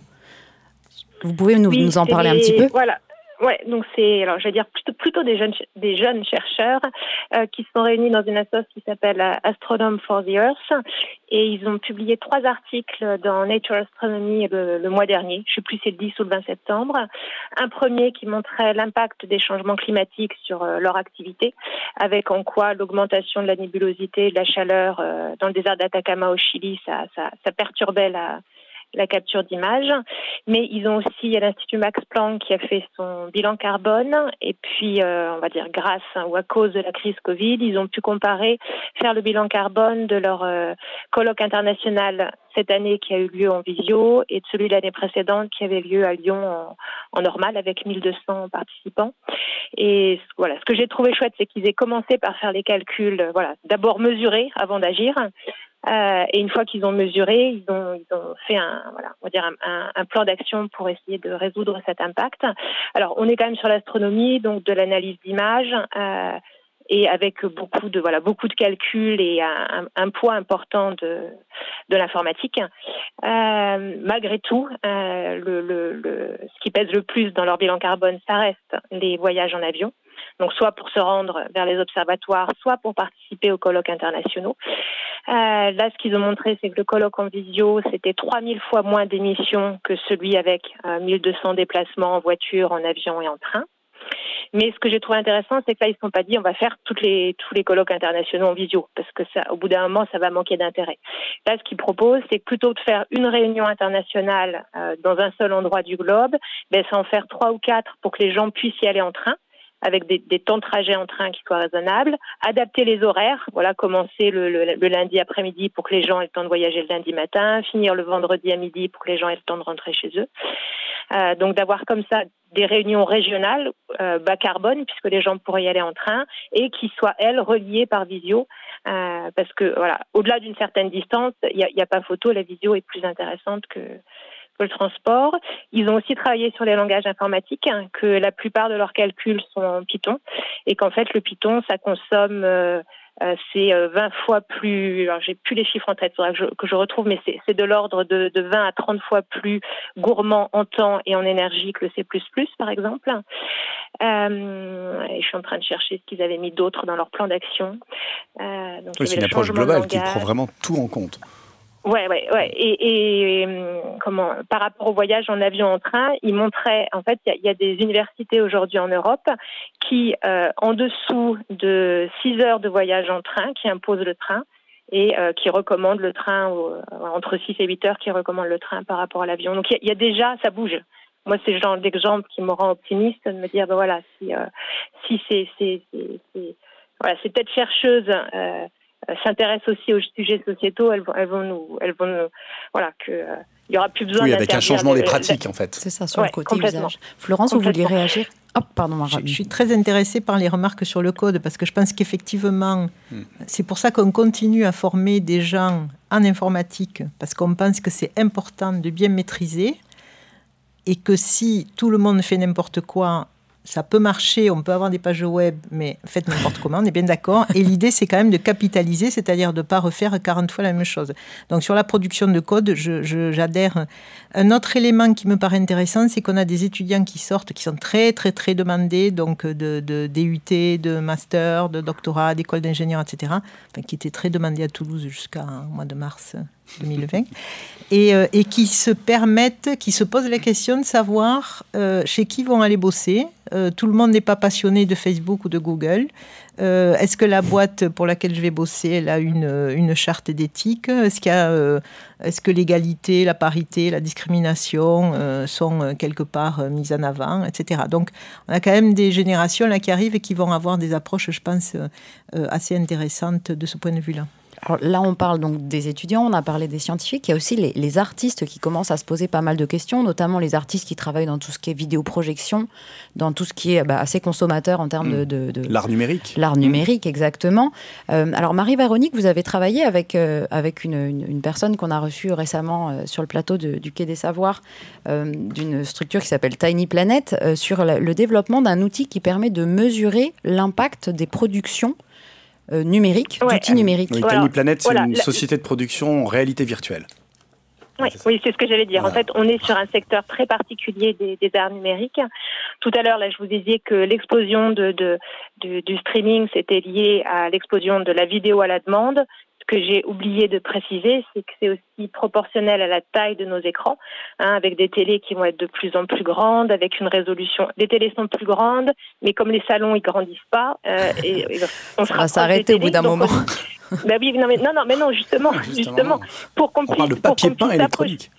vous pouvez nous, nous en parler un petit peu? Voilà. Ouais, donc c'est alors je vais dire plutôt, plutôt des jeunes des jeunes chercheurs euh, qui sont réunis dans une association qui s'appelle euh, Astronome for the Earth et ils ont publié trois articles dans Nature Astronomy le, mois dernier. Je sais plus si c'est le 10 ou le 20 septembre. Un premier qui montrait l'impact des changements climatiques sur euh, leur activité, avec en quoi l'augmentation de la nébulosité, de la chaleur dans le désert d'Atacama au Chili, ça, ça, ça perturbait la la capture d'images, mais ils ont aussi l'Institut Max Planck qui a fait son bilan carbone, et puis euh, on va dire grâce ou à cause de la crise Covid, ils ont pu comparer, faire le bilan carbone de leur euh, colloque international cette année qui a eu lieu en visio et de celui de l'année précédente qui avait lieu à Lyon en, en normal avec 1200 participants. Et voilà, ce que j'ai trouvé chouette, c'est qu'ils aient commencé par faire les calculs, voilà, d'abord mesurer avant d'agir. Euh, et une fois qu'ils ont mesuré, ils ont, ils ont fait un, voilà, on va dire un, plan d'action pour essayer de résoudre cet impact. Alors, on est quand même sur l'astronomie, donc de l'analyse d'images. Euh, et avec beaucoup de voilà beaucoup de calculs et un, poids important de l'informatique. Euh, malgré tout, le, le, le, ce qui pèse le plus dans leur bilan carbone, ça reste les voyages en avion donc soit pour se rendre vers les observatoires, soit pour participer aux colloques internationaux. Euh, là, ce qu'ils ont montré, c'est que le colloque en visio, c'était 3000 fois moins d'émissions que celui avec euh, 1200 déplacements en voiture, en avion et en train. Mais ce que j'ai trouvé intéressant, c'est que là, ils ne sont pas dit on va faire toutes les, tous les colloques internationaux en visio, parce que ça, au bout d'un moment, ça va manquer d'intérêt. Là, ce qu'ils proposent, c'est plutôt de faire une réunion internationale euh, dans un seul endroit du globe, ben, en faire trois ou quatre pour que les gens puissent y aller en train avec des, des, temps de trajet en train qui soient raisonnables, adapter les horaires, voilà, commencer le, le, le lundi après-midi pour que les gens aient le temps de voyager le lundi matin, finir le vendredi à midi pour que les gens aient le temps de rentrer chez eux. Euh, donc d'avoir comme ça des réunions régionales euh, bas carbone puisque les gens pourraient y aller en train et qui soient elles reliées par visio euh, parce que voilà au-delà d'une certaine distance il n'y a, a, pas photo la visio est plus intéressante que le transport. Ils ont aussi travaillé sur les langages informatiques, hein, que la plupart de leurs calculs sont en Python, et qu'en fait le Python, ça consomme euh, euh, c'est 20 fois plus, alors j'ai plus les chiffres en tête, faudra que je, que je retrouve, mais c'est de l'ordre de, de 20 à 30 fois plus gourmand en temps et en énergie que le C++, par exemple. Euh, et je suis en train de chercher ce qu'ils avaient mis d'autre dans leur plan d'action. Euh, c'est une approche globale qui prend vraiment tout en compte. Ouais, ouais, ouais. Et, et comment par rapport au voyage en avion en train, il montrait en fait il y, y, a des universités aujourd'hui en Europe qui euh, en dessous de 6 heures de voyage en train, qui imposent le train et euh, qui recommandent le train au, entre 6 et 8 heures, qui recommandent le train par rapport à l'avion. Donc il y, a déjà ça bouge. Moi, c'est le genre d'exemple qui me rend optimiste de me dire ben voilà si euh, si c'est c'est voilà c'est peut-être chercheuse. Euh, s'intéressent aussi aux sujets sociétaux, elles vont, elles vont nous, elles vont nous, voilà, que euh, il y aura plus besoin. Oui, avec un changement des pratiques, en fait. C'est ça, sur ouais, le côté usage. Florence, vous vouliez réagir? Oh, pardon, je, je, suis très intéressée par les remarques sur le code parce que je pense qu'effectivement, hmm. c'est pour ça qu'on continue à former des gens en informatique parce qu'on pense que c'est important de bien maîtriser et que si tout le monde fait n'importe quoi, ça peut marcher, on peut avoir des pages web, mais faites n'importe comment, on est bien d'accord. Et l'idée, c'est quand même de capitaliser, c'est-à-dire de ne pas refaire 40 fois la même chose. Donc sur la production de code, j'adhère. Un autre élément qui me paraît intéressant, c'est qu'on a des étudiants qui sortent, qui sont très, très, très demandés, donc de, DUT, de master, de doctorat, d'école d'ingénieur, etc., enfin, qui étaient très demandés à Toulouse jusqu'à mois de mars 2020, et, euh, et, qui se permettent, qui se posent la question de savoir euh, chez qui vont aller bosser. Euh, tout le monde n'est pas passionné de Facebook ou de Google. Est-ce que la boîte pour laquelle je vais bosser, elle a une, charte d'éthique? Est-ce qu'il est que l'égalité, la parité, la discrimination sont quelque part mises en avant, etc. Donc, on a quand même des générations là qui arrivent et qui vont avoir des approches, je pense, assez intéressantes de ce point de vue-là. Alors là, on parle donc des étudiants, on a parlé des scientifiques. Il y a aussi les, les, artistes qui commencent à se poser pas mal de questions, notamment les artistes qui travaillent dans tout ce qui est vidéoprojection, dans tout ce qui est bah, assez consommateur en termes de, de, de l'art numérique. L'art numérique, exactement. Euh, alors Marie Véronique, vous avez travaillé avec euh, avec une, une, une personne qu'on a reçue récemment euh, sur le plateau de, du Quai des Savoirs d'une structure qui s'appelle Tiny Planet sur le développement d'un outil qui permet de mesurer l'impact des productions euh, numérique, ouais. d'outils numériques. Oui, Tiny Planet, c'est voilà. une société de production en réalité virtuelle. Oui, oui c'est ce que j'allais dire. Voilà. En fait, on est sur un secteur très particulier des, des arts numériques. Tout à l'heure, là, je vous disais que l'explosion de, de, de, du streaming, c'était lié à l'explosion de la vidéo à la demande. Que j'ai oublié de préciser, c'est que c'est aussi proportionnel à la taille de nos écrans, hein, avec des télés qui vont être de plus en plus grandes, avec une résolution. Les télés sont plus grandes, mais comme les salons ils grandissent pas, euh, et, et on va s'arrêter au bout d'un moment. On... bah oui, non, mais non, non, mais non, justement, justement, justement pour qu'on puisse, on parle de papier peint électronique.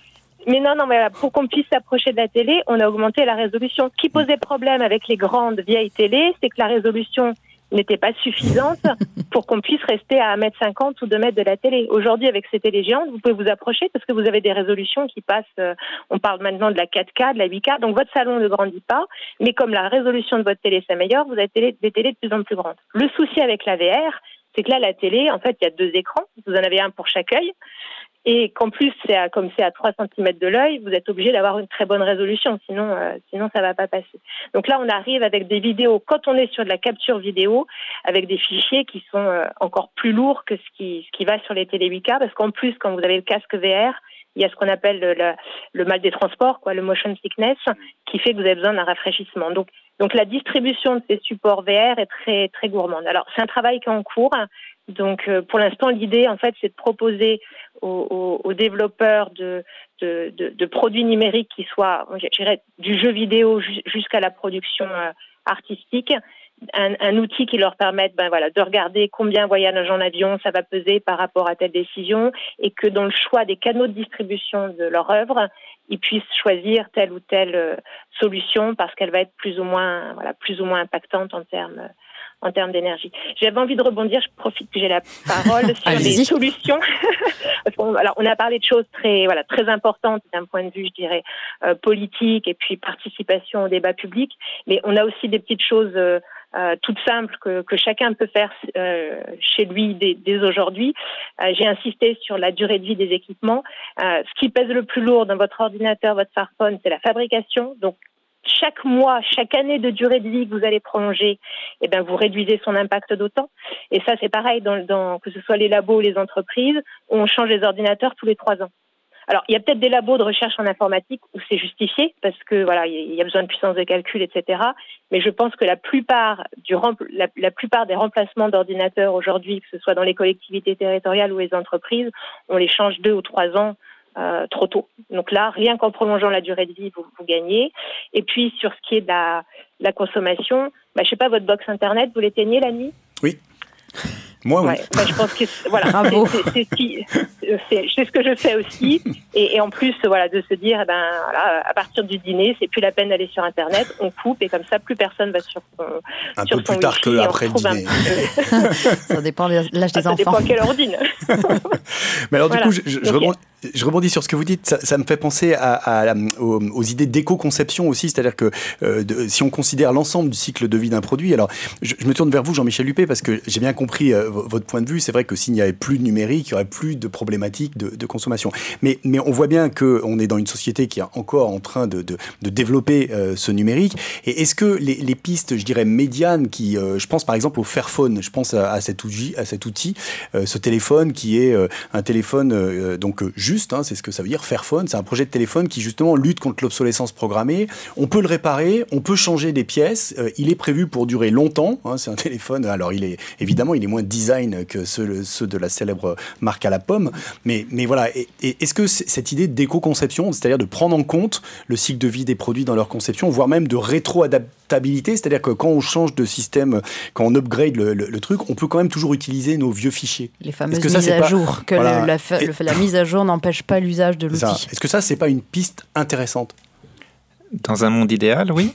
mais non, non, mais pour qu'on puisse s'approcher de la télé, on a augmenté la résolution. Ce qui posait problème avec les grandes vieilles télé, c'est que la résolution n'était pas suffisante pour qu'on puisse rester à 1m50 ou 2 mètres de la télé. Aujourd'hui, avec ces télé géantes, vous pouvez vous approcher parce que vous avez des résolutions qui passent, euh, on parle maintenant de la 4K, de la 8K, donc votre salon ne grandit pas, mais comme la résolution de votre télé s'améliore, vous avez des télés de plus en plus grandes. Le souci avec la VR, c'est que là, la télé, en fait, il y a deux écrans, vous en avez un pour chaque œil, et qu'en plus, c'est comme c'est à 3 cm de l'œil, vous êtes obligé d'avoir une très bonne résolution, sinon, euh, sinon ça va pas passer. Donc là, on arrive avec des vidéos, quand on est sur de la capture vidéo, avec des fichiers qui sont euh, encore plus lourds que ce qui, ce qui va sur les télé 8K, parce qu'en plus, quand vous avez le casque VR, il y a ce qu'on appelle le, le, mal des transports, quoi, le motion sickness, qui fait que vous avez besoin d'un rafraîchissement. Donc, donc la distribution de ces supports VR est très très gourmande. Alors c'est un travail qui est en cours. Donc euh, pour l'instant, l'idée en fait, c'est de proposer aux, développeurs de, produits numériques qui soient, du jeu vidéo jusqu'à la production euh, artistique, un, outil qui leur permette ben voilà, de regarder combien voyage en avion ça va peser par rapport à telle décision et que dans le choix des canaux de distribution de leur œuvre, ils puissent choisir telle ou telle euh, solution parce qu'elle va être plus ou moins voilà, plus ou moins impactante en termes en termes d'énergie. J'avais envie de rebondir, je profite que j'ai la parole sur les solutions. alors, on a parlé de choses très, voilà, très importantes d'un point de vue, je dirais, euh, politique et puis participation au débat public, mais on a aussi des petites choses euh, euh toutes simples que, que, chacun peut faire euh, chez lui dès, dès aujourd'hui. Euh, j'ai insisté sur la durée de vie des équipements. ce qui pèse le plus lourd dans votre ordinateur, votre smartphone, c'est la fabrication. Donc chaque mois, chaque année de durée de vie que vous allez prolonger, eh ben, vous réduisez son impact d'autant. Et ça, c'est pareil, dans, que ce soit les labos ou les entreprises, on change les ordinateurs tous les trois ans. Alors, il y a peut-être des labos de recherche en informatique où c'est justifié parce que voilà, il y a besoin de puissance de calcul, etc. Mais je pense que la plupart du la plupart des remplacements d'ordinateurs aujourd'hui, que ce soit dans les collectivités territoriales ou les entreprises, on les change deux ou trois ans euh, trop tôt. Donc là, rien qu'en prolongeant la durée de vie, vous, vous, gagnez. Et puis sur ce qui est de la, la consommation, bah, je sais pas, votre box internet, vous l'éteignez la nuit? Oui. Moi, oui. Bah, je pense que voilà, c'est ce que je fais aussi. Et, et, en plus, voilà, de se dire, eh ben, voilà, à partir du dîner, c'est plus la peine d'aller sur Internet, on coupe et comme ça, plus personne va sur son. Un peu plus tard que après le dîner. ça dépend de l'âge des enfants. Ça dépend à quelle dîne. Mais alors, du coup, je, je, je, rebondis, sur ce que vous dites. Ça, me fait penser aux, idées d'éco-conception aussi. C'est-à-dire que euh, si on considère l'ensemble du cycle de vie d'un produit, alors je, me tourne vers vous, Jean-Michel Lupé, parce que j'ai bien compris euh, votre point de vue. C'est vrai que s'il n'y avait plus de numérique, il n'y aurait plus de problématiques de, consommation. Mais, on voit bien qu'on est dans une société qui est encore en train de, développer euh, ce numérique. Et est-ce que les, pistes, je dirais, médianes, qui, je pense par exemple au Fairphone, je pense à, à cet outil, à cet outil ce téléphone qui est un téléphone donc juste, hein, c'est ce que ça veut dire, Fairphone, c'est un projet de téléphone qui justement lutte contre l'obsolescence programmée. On peut le réparer, on peut changer des pièces, il est prévu pour durer longtemps, hein, c'est un téléphone, alors il est évidemment il est moins design que ceux, de la célèbre marque à la pomme, mais, voilà, est-ce que cette idée d'éco-conception, c'est-à-dire de prendre en compte le cycle de vie des produits dans leur conception, voire même de c'est-à-dire que quand on change de système, quand on upgrade le, truc, on peut quand même toujours utiliser nos vieux fichiers. Les fameuses mises à jour, que la, la mise à jour n'empêche pas l'usage de l'outil. Est-ce que ça, c'est pas une piste intéressante? Dans un monde idéal, oui.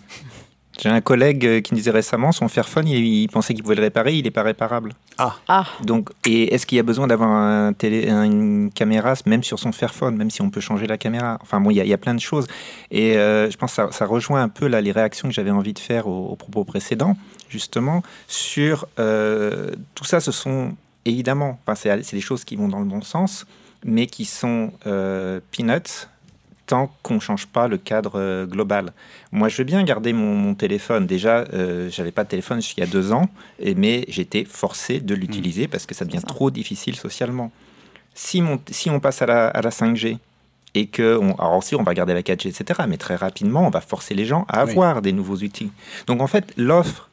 J'ai un collègue euh, qui me disait récemment, son Fairphone, il, pensait qu'il pouvait le réparer, il n'est pas réparable. Ah. ah. Donc, et est-ce qu'il y a besoin d'avoir un télé, une caméra, même sur son Fairphone, même si on peut changer la caméra? Enfin bon, il y, a, plein de choses. Et euh, je pense que ça, rejoint un peu là, les réactions que j'avais envie de faire aux, propos précédents, justement, sur euh, tout ça, ce sont évidemment, enfin, c'est des choses qui vont dans le bon sens, mais qui sont peanuts tant qu'on ne change pas le cadre euh, global. Moi, je veux bien garder mon, téléphone. Déjà, euh, j'avais pas de téléphone il y a deux ans, mais j'étais forcé de l'utiliser mmh. parce que ça devient trop difficile socialement. Si, si on passe à la, à la 5G, et que, on, alors aussi on va garder la 4G, etc., mais très rapidement, on va forcer les gens à avoir des nouveaux outils. Donc en fait, l'offre,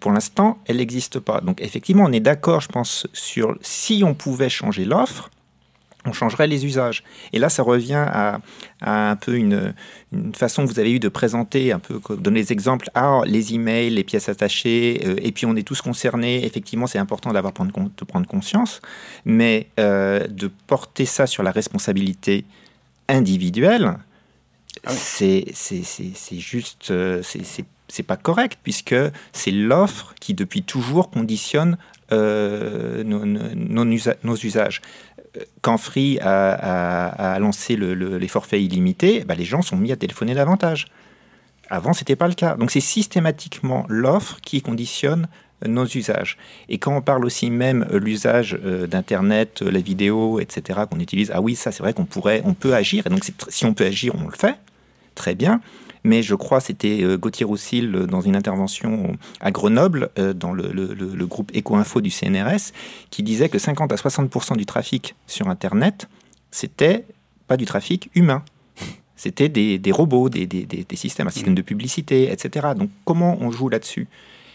pour l'instant, elle n'existe pas. Donc effectivement, on est d'accord, je pense, sur si on pouvait changer l'offre, on changerait les usages. Et là, ça revient à, un peu une, façon que vous avez eu de présenter, un peu, donner des exemples. Ah, les emails, les pièces attachées, euh, et puis on est tous concernés. Effectivement, c'est important d'avoir de prendre conscience, mais euh, de porter ça sur la responsabilité individuel, ah c'est juste, euh, c'est pas correct, puisque c'est l'offre qui, depuis toujours, conditionne euh, nos, usages. Quand Free a, lancé les forfaits illimités, bah, les gens sont mis à téléphoner davantage. Avant, ce n'était pas le cas. Donc c'est systématiquement l'offre qui conditionne nos usages. Et quand on parle aussi même euh, l'usage euh, d'Internet, la vidéo, etc., qu'on utilise, ah oui, ça c'est vrai qu'on pourrait, on peut agir. Et donc si on peut agir, on le fait. Très bien mais je crois c'était euh, Gauthier Roussil dans une intervention à Grenoble, dans le, groupe Eco-Info du CNRS, qui disait que 50 à 60% du trafic sur Internet, c'était pas du trafic humain. C'était des, robots, des, systèmes, un système de publicité, etc. Donc comment on joue là-dessus?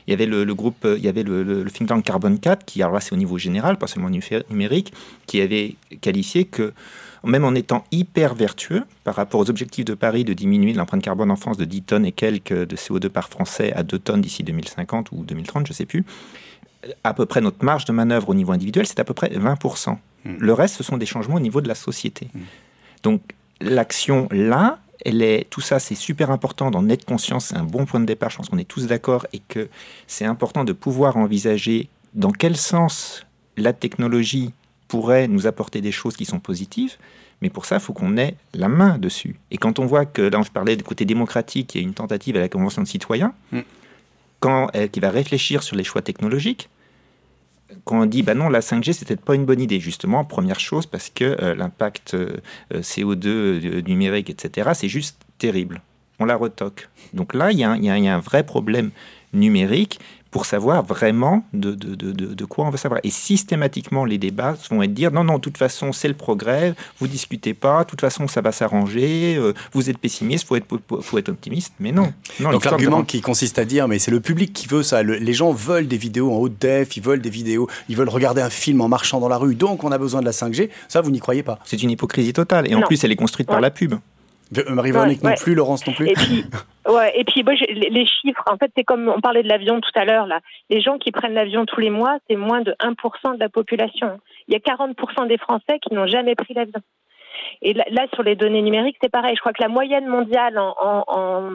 Il y avait le, groupe, il y avait le, think tank Carbon 4, qui, alors là c'est au niveau général, pas seulement numérique, qui avait qualifié que même en étant hyper vertueux par rapport aux objectifs de Paris de diminuer l'empreinte carbone en France de 10 tonnes et quelques de CO2 par Français à 2 tonnes d'ici 2050 ou 2030, je ne sais plus, à peu près notre marge de manœuvre au niveau individuel, c'est à peu près 20%. Hmm. Le reste, ce sont des changements au niveau de la société. Hmm. Donc l'action là, elle est, tout ça, c'est super important d'en être conscience. C'est un bon point de départ. Je pense qu'on est tous d'accord et que c'est important de pouvoir envisager dans quel sens la technologie pourrait nous apporter des choses qui sont positives. Mais pour ça, il faut qu'on ait la main dessus. Et quand on voit que, là, je parlais du côté démocratique, il y a une tentative à la Convention de citoyens, mm. quand, elle, qui va réfléchir sur les choix technologiques, quand on dit bah non la 5G c'est peut-être pas une bonne idée justement première chose parce que euh, l'impact euh, euh, CO2 numérique etc c'est juste terrible on la retoque donc là il y, y, a un vrai problème numérique pour savoir vraiment de, de, de, de, quoi on veut savoir. Et systématiquement, les débats vont être dire non, non, de toute façon, c'est le progrès, vous discutez pas, de toute façon, ça va s'arranger, euh, vous êtes pessimiste, faut être, faut être optimiste, mais non. non Donc l'argument qui consiste à dire, mais c'est le public qui veut ça, les gens veulent des vidéos en haute def, ils veulent des vidéos, ils veulent regarder un film en marchant dans la rue, donc on a besoin de la 5G, ça, vous n'y croyez pas. C'est une hypocrisie totale, et en plus, elle est construite par la pub. Euh, Marie-Véronique non plus, Laurence non plus. Et puis, ouais, et puis les chiffres, en fait, c'est comme on parlait de l'avion tout à l'heure, là. Les gens qui prennent l'avion tous les mois, c'est moins de 1% de la population. Il y a 40% des Français qui n'ont jamais pris l'avion. Et là, sur les données numériques, c'est pareil. Je crois que la moyenne mondiale en, en,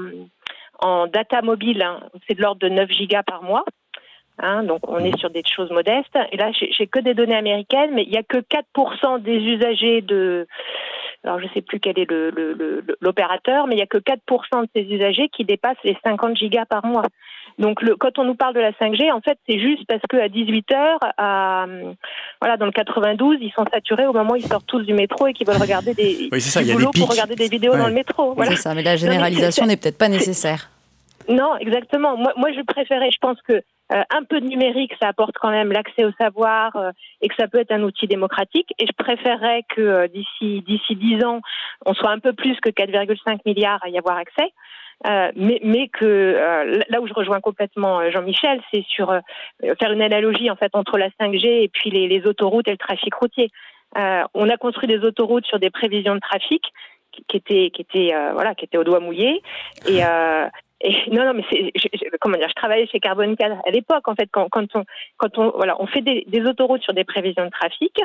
en, data mobile, hein, c'est de l'ordre de 9 gigas par mois. Hein, donc on est sur des choses modestes. Et là, j'ai que des données américaines, mais il n'y a que 4% des usagers de alors je ne sais plus quel est l'opérateur, mais il n'y a que 4% de ces usagers qui dépassent les 50 gigas par mois. Donc le, quand on nous parle de la 5G, en fait, c'est juste parce qu'à 18 h à, voilà, dans le 92, ils sont saturés au moment où ils sortent tous du métro et qu'ils veulent regarder des, oui, ça, y pour regarder des vidéos dans le métro. Voilà. C'est ça, mais la généralisation n'est peut-être pas nécessaire. Non, exactement. Moi, moi, je préférais, je pense que euh, un peu de numérique, ça apporte quand même l'accès au savoir euh, et que ça peut être un outil démocratique. Et je préférerais que euh, d'ici d'ici 10 ans, on soit un peu plus que 4,5 milliards à y avoir accès. mais, mais que là où je rejoins complètement Jean-Michel, c'est sur faire une analogie en fait entre la 5G et puis les, autoroutes et le trafic routier. on a construit des autoroutes sur des prévisions de trafic qui étaient qui étaient voilà qui étaient au doigt mouillé et non, non, mais c'est, comment dire, je travaillais chez Carbone 4 à l'époque, en fait, quand, quand, on, quand on, voilà, on fait des, autoroutes sur des prévisions de trafic,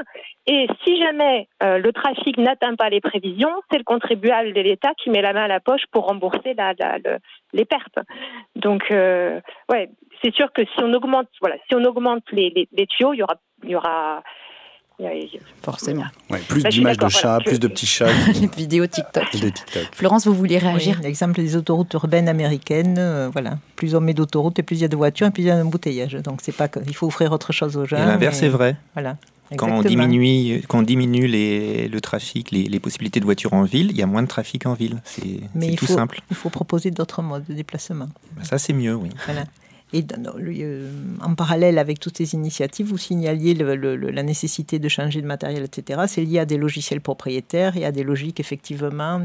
et si jamais euh, le trafic n'atteint pas les prévisions, c'est le contribuable de l'État qui met la main à la poche pour rembourser la, les pertes. Donc, euh, ouais, c'est sûr que si on augmente, voilà, si on augmente les, les, les tuyaux, il y aura, il y aura Forcément. plus bah, d'images de chats, plus de petits chats. Les vidéos TikTok. Florence, vous vouliez réagir L'exemple des autoroutes urbaines américaines, euh, voilà. Plus on met d'autoroutes et plus il y a de voitures et plus il y a d'embouteillages. Donc c'est pas il faut offrir autre chose aux gens. l'inverse est vrai. Voilà. Quand on diminue, quand on diminue les, le trafic, les, possibilités de voitures en ville, il y a moins de trafic en ville. C'est tout simple. Il faut proposer d'autres modes de déplacement. Bah, ça, c'est mieux, oui. Voilà. Et euh, en parallèle avec toutes ces initiatives, vous signaliez la nécessité de changer de matériel, etc. C'est lié à des logiciels propriétaires et à des logiques effectivement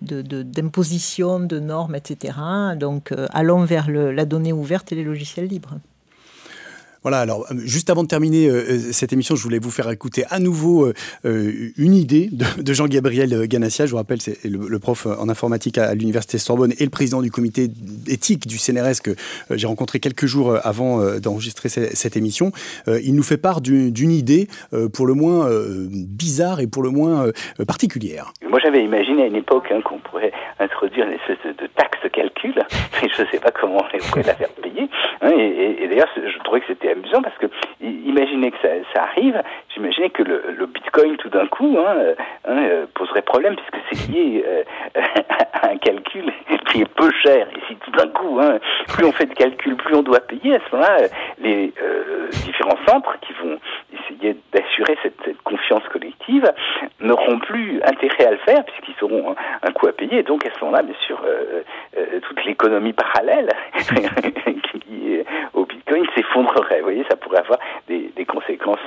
d'imposition, de, normes, etc. Donc euh, allons vers la donnée ouverte et les logiciels libres. Voilà, alors euh, juste avant de terminer euh, euh, cette émission, je voulais vous faire écouter à nouveau une idée de, Jean-Gabriel Ganassia. Je vous rappelle, c'est le, prof en informatique à, l'Université Sorbonne et le président du comité éthique du CNRS que j'ai rencontré quelques jours avant d'enregistrer cette, émission. il nous fait part d'une idée pour le moins bizarre et pour le moins particulière. Moi, j'avais imaginé à une époque hein, qu'on pourrait introduire une espèce de taxe calcul, je ne sais pas comment on pourrait la faire payer. Hein, et, d'ailleurs, je trouvais que c'était amusant parce que imaginez que ça, arrive, j'imaginais que le, Bitcoin tout d'un coup hein, euh, hein, euh, poserait problème puisque c'est lié euh, à un calcul qui est peu cher. Et si tout d'un coup, plus on fait de calculs, plus on doit payer, à ce moment-là, les différents centres qui vont essayer d'assurer cette, confiance collective n'auront plus intérêt à le faire puisqu'ils auront un, coût à payer. Et donc à ce moment-là, bien sûr, toute l'économie parallèle qui est au Bitcoin s'effondrerait. Vous voyez, ça pourrait avoir des, conséquences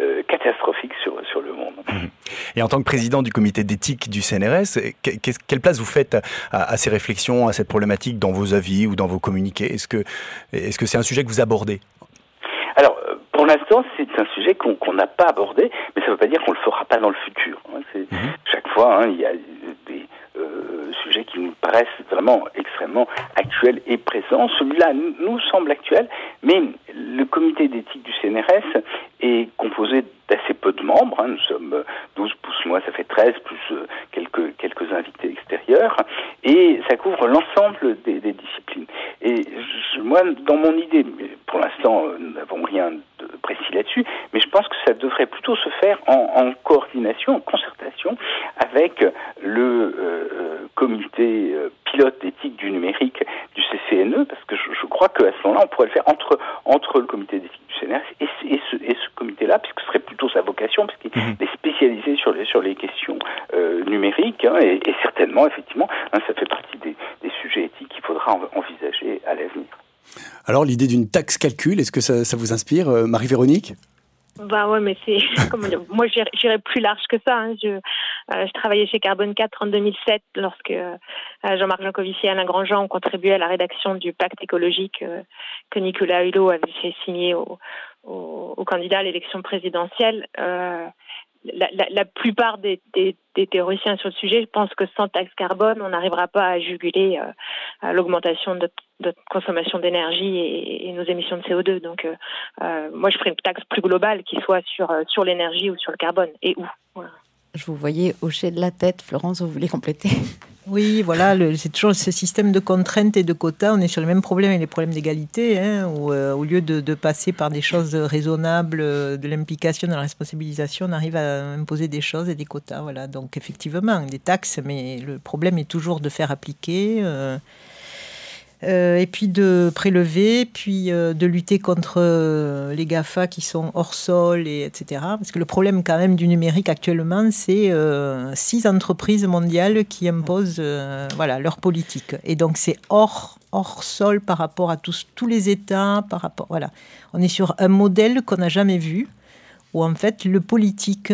euh, catastrophiques sur, sur le monde. Et en tant que président du comité d'éthique du CNRS, quelle place vous faites à, ces réflexions, à cette problématique dans vos avis ou dans vos communiqués? Est-ce que est-ce que c'est un sujet que vous abordez? Alors, euh, pour l'instant, c'est un sujet qu'on n'a pas abordé, mais ça ne veut pas dire qu'on ne le fera pas dans le futur. Hein. Mhm. Chaque fois, hein, il y a des euh, sujets qui nous paraissent vraiment extrêmement actuels et présents. Celui-là nous semble actuel, mais le comité d'éthique du CNRS est composé d'assez peu de membres. Hein. Nous sommes 12 plus moi, ça fait 13, plus euh, quelques, quelques invités extérieurs. Et ça couvre l'ensemble des, disciplines. Et moi, dans mon idée, pour l'instant, euh, nous n'avons rien de précis là-dessus, mais je pense que ça devrait plutôt se faire en, coordination, en concertation avec le euh, comité pilote d'éthique du numérique du CCNE, parce que je, crois qu'à ce moment-là, on pourrait le faire entre, entre le comité d'éthique du CNRS et, ce, et ce comité-là, puisque ce serait plutôt sa vocation, puisqu'il mhm. est spécialisé sur les, sur les questions euh, numériques, hein, et, certainement, effectivement, hein, ça fait partie des, sujets éthiques qu'il faudra envisager à l'avenir. Alors, l'idée d'une taxe calcul, est-ce que ça, vous inspire, euh, Marie-Véronique? Bah ouais, mais c'est moi j'irais plus large que ça. Hein. Je, euh, je travaillais chez Carbone 4 en 2007 lorsque Jean-Marc Jancovici et Alain Grandjean ont contribué à la rédaction du pacte écologique que Nicolas Hulot avait fait signer au, au, candidat à l'élection présidentielle. Euh, la, plupart des, théoriciens sur le sujet pensent que sans taxe carbone, on n'arrivera pas à juguler euh, l'augmentation de notre consommation d'énergie et, nos émissions de CO2. Donc, euh, moi, je ferais une taxe plus globale qui soit sur, sur l'énergie ou sur le carbone et où? Je vous voyais hocher de la tête. Florence, vous voulez compléter? Oui, voilà, c'est toujours ce système de contraintes et de quotas. On est sur les mêmes problèmes et les problèmes d'égalité, hein, euh, au lieu de, passer par des choses raisonnables, euh, de l'implication, de la responsabilisation, on arrive à imposer des choses et des quotas. Voilà, donc effectivement, des taxes, mais le problème est toujours de faire appliquer. Euh, euh, et puis de prélever, puis euh, de lutter contre euh, les GAFA qui sont hors sol, et, etc. Parce que le problème quand même du numérique actuellement, c'est six entreprises mondiales qui imposent voilà, leur politique. Et donc c'est hors, hors sol par rapport à tous, tous les États. Par rapport, voilà. On est sur un modèle qu'on n'a jamais vu, où en fait le politique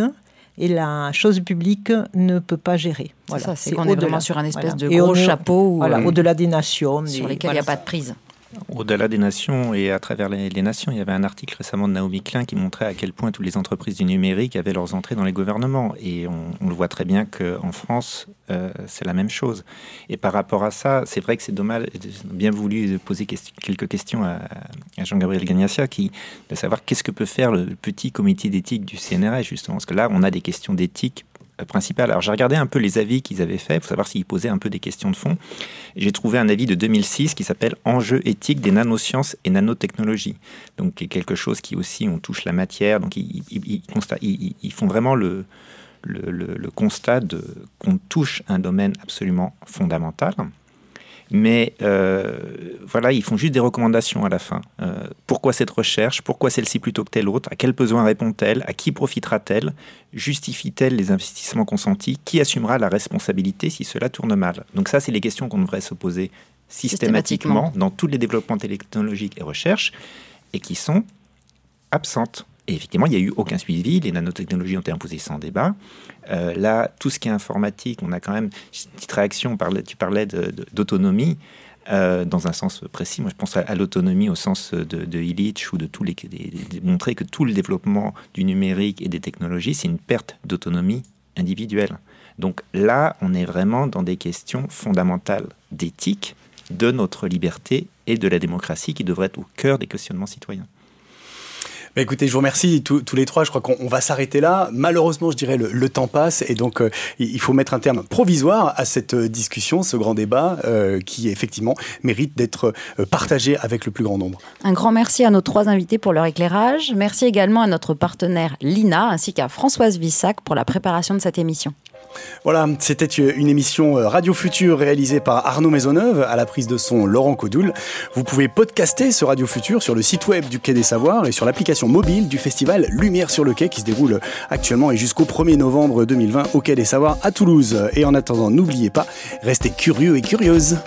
et la chose publique ne peut pas gérer. Voilà. C'est qu'on est vraiment sur un espèce de gros chapeau. Voilà, euh, au-delà des nations. Sur lesquels il n'y a pas de prise. Au-delà des nations et à travers les, nations, il y avait un article récemment de Naomi Klein qui montrait à quel point toutes les entreprises du numérique avaient leurs entrées dans les gouvernements. Et on, le voit très bien qu'en France, euh, c'est la même chose. Et par rapport à ça, c'est vrai que c'est dommage, bien voulu poser quelques questions à, Jean-Gabriel Gagnassia, qui, de savoir qu'est-ce que peut faire le petit comité d'éthique du CNRS, justement. Parce que là, on a des questions d'éthique principal. Alors j'ai regardé un peu les avis qu'ils avaient faits pour savoir s'ils posaient un peu des questions de fond. J'ai trouvé un avis de 2006 qui s'appelle Enjeux éthiques des nanosciences et nanotechnologies. Donc quelque chose qui aussi on touche la matière. Donc ils, ils, font vraiment le, le, le constat qu'on touche un domaine absolument fondamental. Mais euh, voilà, ils font juste des recommandations à la fin. Euh, pourquoi cette recherche? Pourquoi celle-ci plutôt que telle autre? À quel besoin répond-elle? À qui profitera-t-elle? Justifie-t-elle les investissements consentis? Qui assumera la responsabilité si cela tourne mal? Donc ça, c'est les questions qu'on devrait se poser systématiquement, dans tous les développements technologiques et recherches, et qui sont absentes. Et effectivement, il n'y a eu aucun suivi. Les nanotechnologies ont été imposées sans débat. Euh, là, tout ce qui est informatique, on a quand même une petite réaction. Tu parlais d'autonomie. euh, dans un sens précis. Moi, je pense à, l'autonomie au sens de, de Illich ou de tous les, montrer que tout le développement du numérique et des technologies, c'est une perte d'autonomie individuelle. Donc là, on est vraiment dans des questions fondamentales d'éthique, de notre liberté et de la démocratie qui devraient être au cœur des questionnements citoyens. Écoutez, je vous remercie tous, les trois. Je crois qu'on va s'arrêter là. Malheureusement, je dirais, le, temps passe et donc euh, il faut mettre un terme provisoire à cette euh, discussion, ce grand débat euh, qui effectivement mérite d'être partagé avec le plus grand nombre. Un grand merci à nos trois invités pour leur éclairage. Merci également à notre partenaire Lina ainsi qu'à Françoise Vissac pour la préparation de cette émission. Voilà, c'était une émission euh, Radio Futur réalisée par Arnaud Maisonneuve à la prise de son Laurent Codoul. Vous pouvez podcaster ce Radio Futur sur le site web du Quai des Savoirs et sur l'application mobile du festival Lumière sur le Quai qui se déroule actuellement et jusqu'au 1er novembre 2020 au Quai des Savoirs à Toulouse. Et en attendant, n'oubliez pas, restez curieux et curieuses.